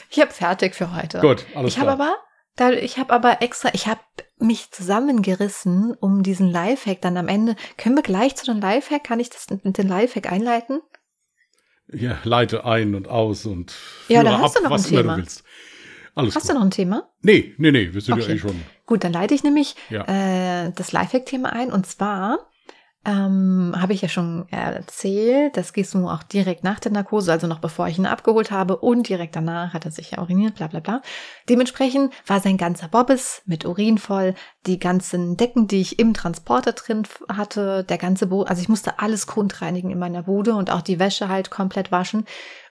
Speaker 1: Ich habe fertig für heute.
Speaker 2: Gut, alles
Speaker 1: ich habe
Speaker 2: klar.
Speaker 1: aber, da, ich habe aber extra, ich habe mich zusammengerissen, um diesen Lifehack dann am Ende. Können wir gleich zu dem Lifehack? Kann ich das mit dem Lifehack einleiten?
Speaker 2: Ja, leite ein und aus und
Speaker 1: Ja, dann hast
Speaker 2: ab,
Speaker 1: du noch
Speaker 2: was
Speaker 1: ein Thema.
Speaker 2: du willst. Alles
Speaker 1: Hast
Speaker 2: gut.
Speaker 1: du noch ein Thema?
Speaker 2: Nee, nee, nee, wir sind ja
Speaker 1: Okay.
Speaker 2: eh schon.
Speaker 1: Gut, dann leite ich nämlich
Speaker 2: Ja.
Speaker 1: äh, das Lifehack-Thema ein. Und zwar ähm, habe ich ja schon erzählt, das du auch direkt nach der Narkose, also noch bevor ich ihn abgeholt habe und direkt danach hat er sich ja uriniert, bla bla bla. Dementsprechend war sein ganzer Bobbes mit Urin voll, die ganzen Decken, die ich im Transporter drin hatte, der ganze Boden, also ich musste alles grundreinigen in meiner Bude und auch die Wäsche halt komplett waschen.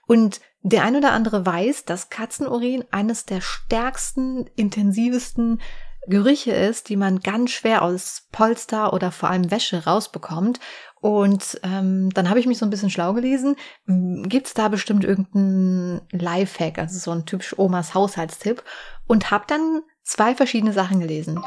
Speaker 1: Und der ein oder andere weiß, dass Katzenurin eines der stärksten, intensivsten Gerüche ist, die man ganz schwer aus Polster oder vor allem Wäsche rausbekommt. Und ähm, dann habe ich mich so ein bisschen schlau gelesen. Gibt es da bestimmt irgendeinen Lifehack, also so ein typisch Omas Haushaltstipp? Und habe dann zwei verschiedene Sachen gelesen.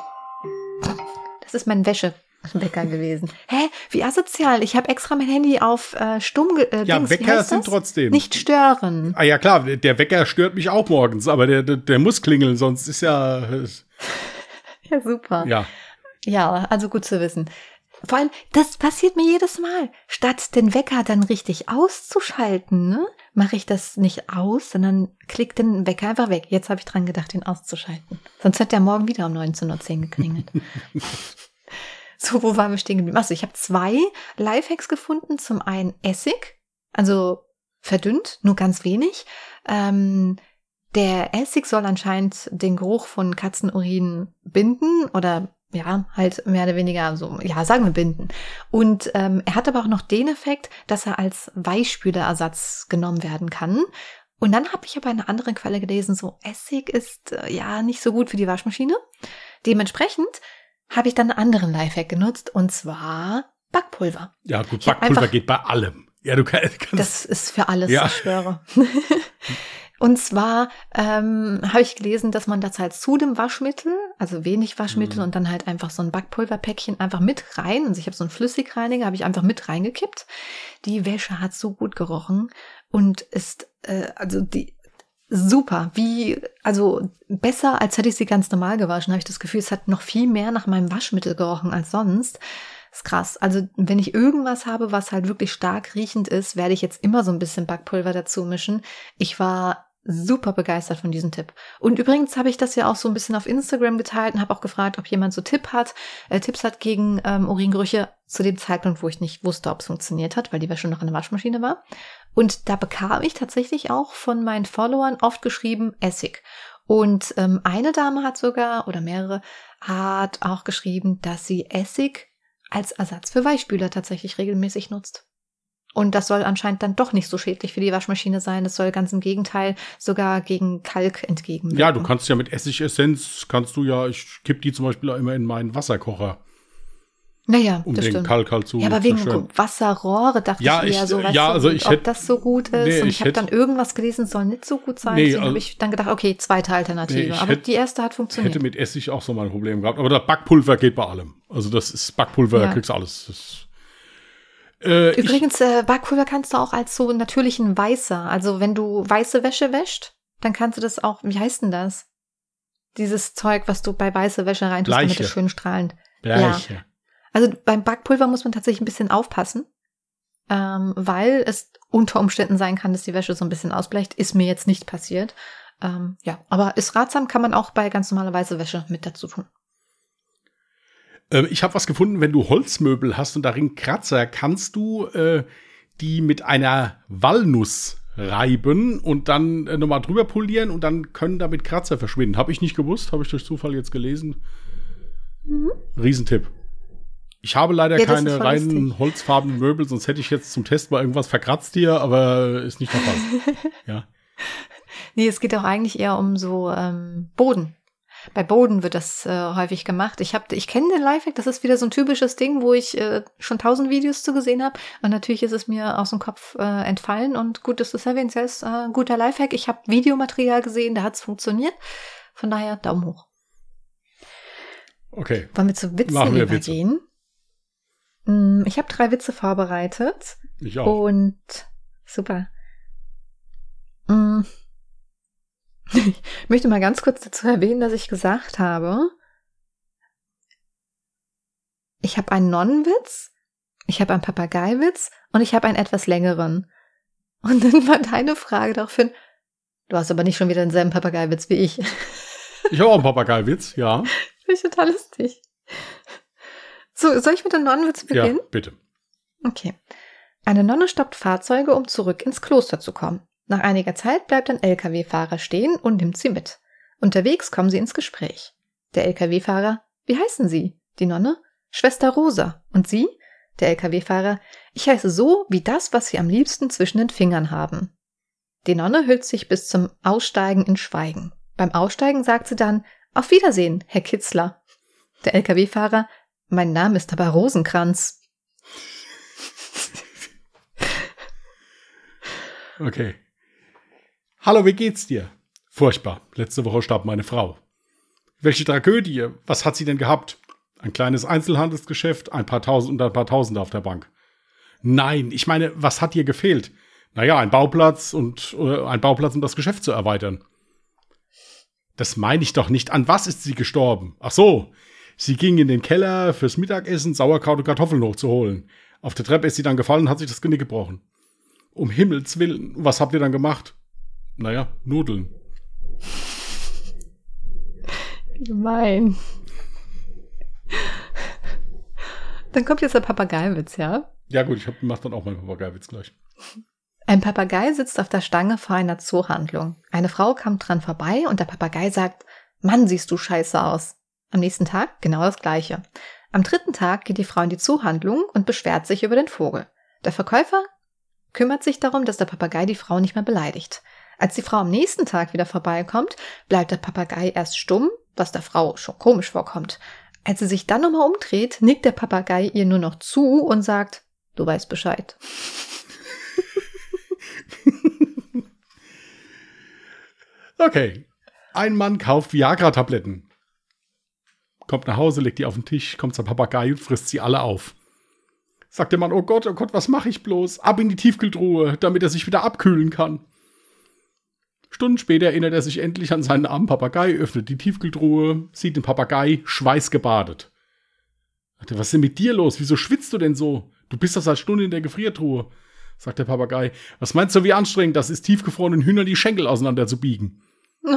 Speaker 1: Das ist mein Wäschewecker gewesen. Hä? Wie asozial. Ich habe extra mein Handy auf äh, stumm äh,
Speaker 2: Ja,
Speaker 1: Dings,
Speaker 2: Wecker sind trotzdem.
Speaker 1: Nicht stören.
Speaker 2: Ah ja, klar, der Wecker stört mich auch morgens, aber der, der, der muss klingeln, sonst ist ja.
Speaker 1: Ja, super.
Speaker 2: Ja.
Speaker 1: Ja, also gut zu wissen. Vor allem, das passiert mir jedes Mal. Statt den Wecker dann richtig auszuschalten, ne, mache ich das nicht aus, sondern klick den Wecker einfach weg. Jetzt habe ich dran gedacht, ihn auszuschalten. Sonst hat der morgen wieder um 19.10 Uhr geklingelt. so, wo waren wir stehen geblieben? Achso, ich habe zwei Lifehacks gefunden. Zum einen Essig, also verdünnt, nur ganz wenig. Ähm, der Essig soll anscheinend den Geruch von Katzenurin binden oder ja, halt mehr oder weniger so, ja, sagen wir binden. Und ähm, er hat aber auch noch den Effekt, dass er als Weichspülerersatz genommen werden kann. Und dann habe ich aber eine andere Quelle gelesen, so Essig ist äh, ja nicht so gut für die Waschmaschine. Dementsprechend habe ich dann einen anderen Lifehack genutzt und zwar Backpulver.
Speaker 2: Ja, gut, Backpulver geht bei allem. Ja, du kann- kannst.
Speaker 1: Das ist für alles,
Speaker 2: Ja.
Speaker 1: ich schwöre. Und zwar ähm, habe ich gelesen, dass man das halt zu dem Waschmittel, also wenig Waschmittel
Speaker 2: Mhm.
Speaker 1: und dann halt einfach so ein Backpulverpäckchen einfach mit rein. Und ich habe so einen Flüssigreiniger, habe ich einfach mit reingekippt. Die Wäsche hat so gut gerochen und ist, äh, also die super, wie, also besser, als hätte ich sie ganz normal gewaschen, habe ich das Gefühl, es hat noch viel mehr nach meinem Waschmittel gerochen als sonst. Ist krass. Also, wenn ich irgendwas habe, was halt wirklich stark riechend ist, werde ich jetzt immer so ein bisschen Backpulver dazu mischen. Ich war super begeistert von diesem Tipp. Und übrigens habe ich das ja auch so ein bisschen auf Instagram geteilt und habe auch gefragt, ob jemand so Tipp hat, äh, Tipps hat gegen ähm, Uringerüche zu dem Zeitpunkt, wo ich nicht wusste, ob es funktioniert hat, weil die Wäsche noch in der Waschmaschine war. Und da bekam ich tatsächlich auch von meinen Followern oft geschrieben Essig. Und ähm, eine Dame hat sogar, oder mehrere, hat auch geschrieben, dass sie Essig als Ersatz für Weichspüler tatsächlich regelmäßig nutzt. Und das soll anscheinend dann doch nicht so schädlich für die Waschmaschine sein. Das soll ganz im Gegenteil sogar gegen Kalk entgegenwirken.
Speaker 2: Ja, du kannst ja mit Essigessenz, kannst du ja, ich kipp die zum Beispiel auch immer in meinen Wasserkocher,
Speaker 1: Naja,
Speaker 2: um
Speaker 1: das
Speaker 2: den
Speaker 1: stimmt.
Speaker 2: Kalk halt zu
Speaker 1: Ja, aber wegen
Speaker 2: zerstören.
Speaker 1: Wasserrohre dachte
Speaker 2: Ja,
Speaker 1: ich eher
Speaker 2: ich-
Speaker 1: so, weißt
Speaker 2: ja,
Speaker 1: du,
Speaker 2: also ich
Speaker 1: ob
Speaker 2: hätt-
Speaker 1: das so gut ist.
Speaker 2: Nee,
Speaker 1: und
Speaker 2: ich
Speaker 1: ich habe dann irgendwas gelesen, es soll nicht so gut sein.
Speaker 2: Nee,
Speaker 1: Deswegen
Speaker 2: also-
Speaker 1: habe ich dann gedacht, okay, zweite Alternative.
Speaker 2: Nee, ich
Speaker 1: aber
Speaker 2: hätt-
Speaker 1: die erste hat funktioniert.
Speaker 2: Hätte mit Essig auch so mein Problem gehabt. Aber das Backpulver geht bei allem. Also das ist Backpulver,
Speaker 1: Ja.
Speaker 2: da kriegst du alles. Das, äh, ich,
Speaker 1: Übrigens, äh, Backpulver kannst du auch als so natürlichen Weißer. Also wenn du weiße Wäsche wäscht, dann kannst du das auch, wie heißt denn das? Dieses Zeug, was du bei weiße Wäsche reintust, damit
Speaker 2: Bleiche.
Speaker 1: es schön strahlend.
Speaker 2: Bleiche.
Speaker 1: Also beim Backpulver muss man tatsächlich ein bisschen aufpassen, ähm, weil es unter Umständen sein kann, dass die Wäsche so ein bisschen ausbleicht. Ist mir jetzt nicht passiert. Ähm, ja, aber ist ratsam, kann man auch bei ganz normaler weiße Wäsche mit dazu tun.
Speaker 2: Äh, ich habe was gefunden, wenn du Holzmöbel hast und darin Kratzer, kannst du äh, die mit einer Walnuss reiben und dann äh, nochmal drüber polieren und dann können damit Kratzer verschwinden. Habe ich nicht gewusst, habe ich durch Zufall jetzt gelesen. Riesentipp. Ich habe leider
Speaker 1: Mhm. Ja,
Speaker 2: keine reinen
Speaker 1: lustig.
Speaker 2: holzfarbenen Möbel, sonst hätte ich jetzt zum Test mal irgendwas verkratzt hier, aber ist nicht der Fall. ja.
Speaker 1: Nee, es geht auch eigentlich eher um so ähm, Boden. Bei Boden wird das äh, häufig gemacht. Ich habe, ich kenne den Lifehack. Das ist wieder so ein typisches Ding, wo ich äh, schon tausend Videos zu gesehen habe. Und natürlich ist es mir aus dem Kopf äh, entfallen. Und gut, dass du es erwähnst. Ja, ist äh, ein guter Lifehack. Ich habe Videomaterial gesehen, da hat es funktioniert. Von daher Daumen hoch.
Speaker 2: Okay.
Speaker 1: Wollen wir zu Witzen
Speaker 2: Machen wir Witze.
Speaker 1: übergehen? Mm, Ich habe drei Witze vorbereitet.
Speaker 2: Ich auch.
Speaker 1: Und super. Mm. Ich möchte mal ganz kurz dazu erwähnen, dass ich gesagt habe, ich habe einen Nonnenwitz, ich habe einen Papageiwitz und ich habe einen etwas längeren. Und dann war deine Frage daraufhin, du hast aber nicht schon wieder denselben Papageiwitz wie ich.
Speaker 2: Ich habe auch einen Papageiwitz, ja.
Speaker 1: Finde ich total lustig. So, soll ich mit dem Nonnenwitz beginnen?
Speaker 2: Ja, bitte.
Speaker 1: Okay. Eine Nonne stoppt Fahrzeuge, um zurück ins Kloster zu kommen. Nach einiger Zeit bleibt ein Lkw-Fahrer stehen und nimmt sie mit. Unterwegs kommen sie ins Gespräch. Der Lkw-Fahrer, wie heißen Sie? Die Nonne? Schwester Rosa. Und Sie? Der Lkw-Fahrer, ich heiße so wie das, was Sie am liebsten zwischen den Fingern haben. Die Nonne hüllt sich bis zum Aussteigen in Schweigen. Beim Aussteigen sagt sie dann, auf Wiedersehen, Herr Kitzler. Der Lkw-Fahrer, mein Name ist aber Rosenkranz.
Speaker 2: Okay. Hallo, wie geht's dir? Furchtbar. Letzte Woche starb meine Frau. Welche Tragödie? Was hat sie denn gehabt? Ein kleines Einzelhandelsgeschäft, ein paar Tausend und ein paar Tausende auf der Bank. Nein, ich meine, was hat ihr gefehlt? Naja, ein Bauplatz und äh, ein Bauplatz, um das Geschäft zu erweitern. Das meine ich doch nicht. An was ist sie gestorben? Ach so, sie ging in den Keller fürs Mittagessen Sauerkraut und Kartoffeln hochzuholen. Auf der Treppe ist sie dann gefallen und hat sich das Genick gebrochen. Um Himmels Willen, was habt ihr dann gemacht? Naja, Nudeln.
Speaker 1: Gemein. Dann kommt jetzt der Papageiwitz, ja?
Speaker 2: Ja gut, ich hab, mach dann auch meinen Papageiwitz gleich.
Speaker 1: Ein Papagei sitzt auf der Stange vor einer Zoohandlung. Eine Frau kam dran vorbei und der Papagei sagt, Mann, siehst du scheiße aus. Am nächsten Tag genau das gleiche. Am dritten Tag geht die Frau in die Zoohandlung und beschwert sich über den Vogel. Der Verkäufer kümmert sich darum, dass der Papagei die Frau nicht mehr beleidigt. Als die Frau am nächsten Tag wieder vorbeikommt, bleibt der Papagei erst stumm, was der Frau schon komisch vorkommt. Als sie sich dann nochmal umdreht, nickt der Papagei ihr nur noch zu und sagt, du weißt Bescheid.
Speaker 2: Okay. Ein Mann kauft Viagra-Tabletten. Kommt nach Hause, legt die auf den Tisch, kommt zum Papagei und frisst sie alle auf. Sagt der Mann, oh Gott, oh Gott, was mache ich bloß? Ab in die Tiefkühltruhe, damit er sich wieder abkühlen kann. Stunden später erinnert er sich endlich an seinen armen Papagei, öffnet die Tiefkühltruhe, sieht den Papagei schweißgebadet. Was ist denn mit dir los? Wieso schwitzt du denn so? Du bist doch seit Stunden in der Gefriertruhe. Sagt der Papagei, was meinst du, wie anstrengend das ist, tiefgefrorenen Hühnern die Schenkel auseinander zu biegen?
Speaker 1: Oh.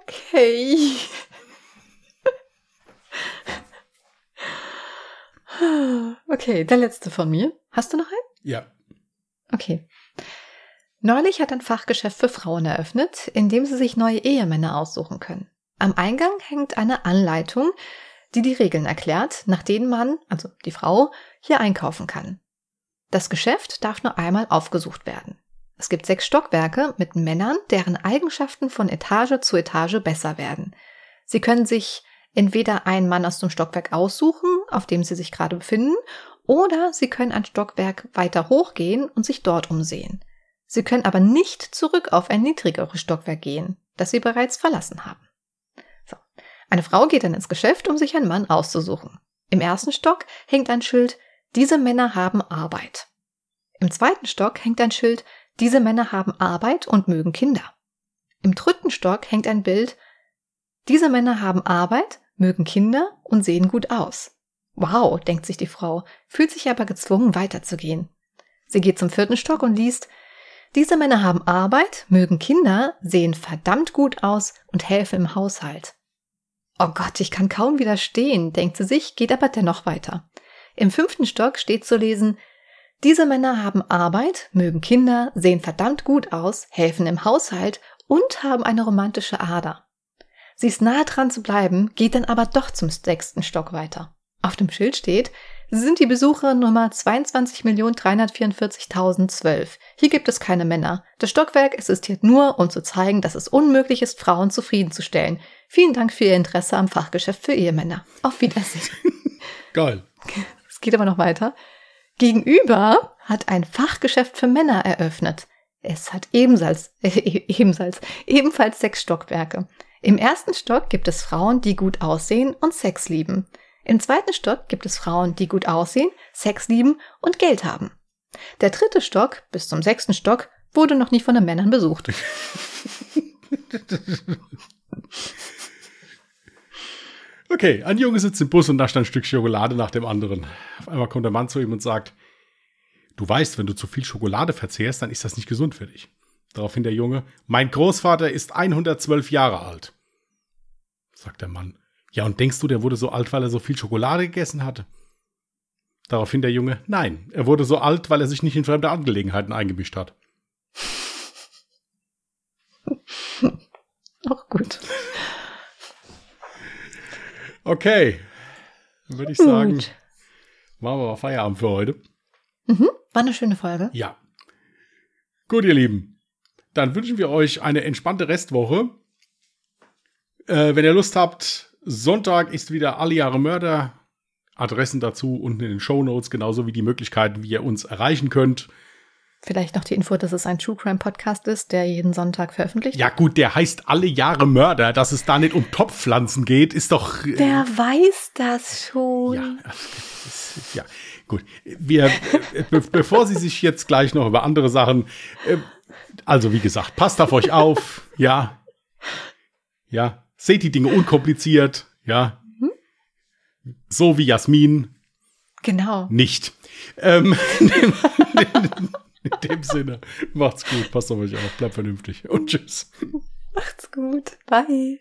Speaker 1: Okay. Okay, der letzte von mir. Hast du noch einen?
Speaker 2: Ja.
Speaker 1: Okay. Neulich hat ein Fachgeschäft für Frauen eröffnet, in dem sie sich neue Ehemänner aussuchen können. Am Eingang hängt eine Anleitung, die die Regeln erklärt, nach denen man, also die Frau, hier einkaufen kann. Das Geschäft darf nur einmal aufgesucht werden. Es gibt sechs Stockwerke mit Männern, deren Eigenschaften von Etage zu Etage besser werden. Sie können sich entweder einen Mann aus dem Stockwerk aussuchen, auf dem sie sich gerade befinden, oder sie können ein Stockwerk weiter hochgehen und sich dort umsehen. Sie können aber nicht zurück auf ein niedrigeres Stockwerk gehen, das sie bereits verlassen haben. So. Eine Frau geht dann ins Geschäft, um sich einen Mann auszusuchen. Im ersten Stock hängt ein Schild, diese Männer haben Arbeit. Im zweiten Stock hängt ein Schild, diese Männer haben Arbeit und mögen Kinder. Im dritten Stock hängt ein Bild, diese Männer haben Arbeit, mögen Kinder und sehen gut aus. Wow, denkt sich die Frau, fühlt sich aber gezwungen weiterzugehen. Sie geht zum vierten Stock und liest, diese Männer haben Arbeit, mögen Kinder, sehen verdammt gut aus und helfen im Haushalt. Oh Gott, ich kann kaum widerstehen, denkt sie sich, geht aber dennoch weiter. Im fünften Stock steht zu lesen, diese Männer haben Arbeit, mögen Kinder, sehen verdammt gut aus, helfen im Haushalt und haben eine romantische Ader. Sie ist nahe dran zu bleiben, geht dann aber doch zum sechsten Stock weiter. Auf dem Schild steht, Sie sind die Besucher Nummer 22.344.012. Hier gibt es keine Männer. Das Stockwerk existiert nur, um zu zeigen, dass es unmöglich ist, Frauen zufriedenzustellen. Vielen Dank für Ihr Interesse am Fachgeschäft für Ehemänner. Auf Wiedersehen.
Speaker 2: Geil.
Speaker 1: Es geht aber noch weiter. Gegenüber hat ein Fachgeschäft für Männer eröffnet. Es hat ebenfalls, äh, ebenfalls, ebenfalls sechs Stockwerke. Im ersten Stock gibt es Frauen, die gut aussehen und Sex lieben. Im zweiten Stock gibt es Frauen, die gut aussehen, Sex lieben und Geld haben. Der dritte Stock bis zum sechsten Stock wurde noch nie von den Männern besucht.
Speaker 2: Okay, ein Junge sitzt im Bus und nascht ein Stück Schokolade nach dem anderen. Auf einmal kommt der Mann zu ihm und sagt, du weißt, wenn du zu viel Schokolade verzehrst, dann ist das nicht gesund für dich. Daraufhin der Junge, mein Großvater ist 112 Jahre alt. Sagt der Mann, ja und denkst du, der wurde so alt, weil er so viel Schokolade gegessen hatte? Daraufhin der Junge, nein, er wurde so alt, weil er sich nicht in fremde Angelegenheiten eingemischt hat.
Speaker 1: Auch gut.
Speaker 2: Okay. Dann würde ich Gut. sagen, machen wir mal Feierabend für heute.
Speaker 1: Mhm. War eine schöne Folge.
Speaker 2: Ja. Gut, ihr Lieben. Dann wünschen wir euch eine entspannte Restwoche. Äh, wenn ihr Lust habt, Sonntag ist wieder alle Jahre Mörder. Adressen dazu unten in den Show Notes, genauso wie die Möglichkeiten, wie ihr uns erreichen könnt.
Speaker 1: Vielleicht noch die Info, dass es ein True Crime Podcast ist, der jeden Sonntag veröffentlicht.
Speaker 2: Ja, gut, der heißt alle Jahre Mörder. Dass es da nicht um Topfpflanzen geht, ist doch.
Speaker 1: Äh, Wer weiß das schon?
Speaker 2: Ja, ja gut. Wir, äh, be bevor Sie sich jetzt gleich noch über andere Sachen. Äh, also, wie gesagt, passt auf euch auf. Ja. Ja. Seht die Dinge unkompliziert. Ja. Hm? So wie Jasmin.
Speaker 1: Genau.
Speaker 2: Nicht. Ähm, In dem Sinne, macht's gut, passt auf euch auf, bleibt vernünftig und tschüss.
Speaker 1: Macht's gut, bye.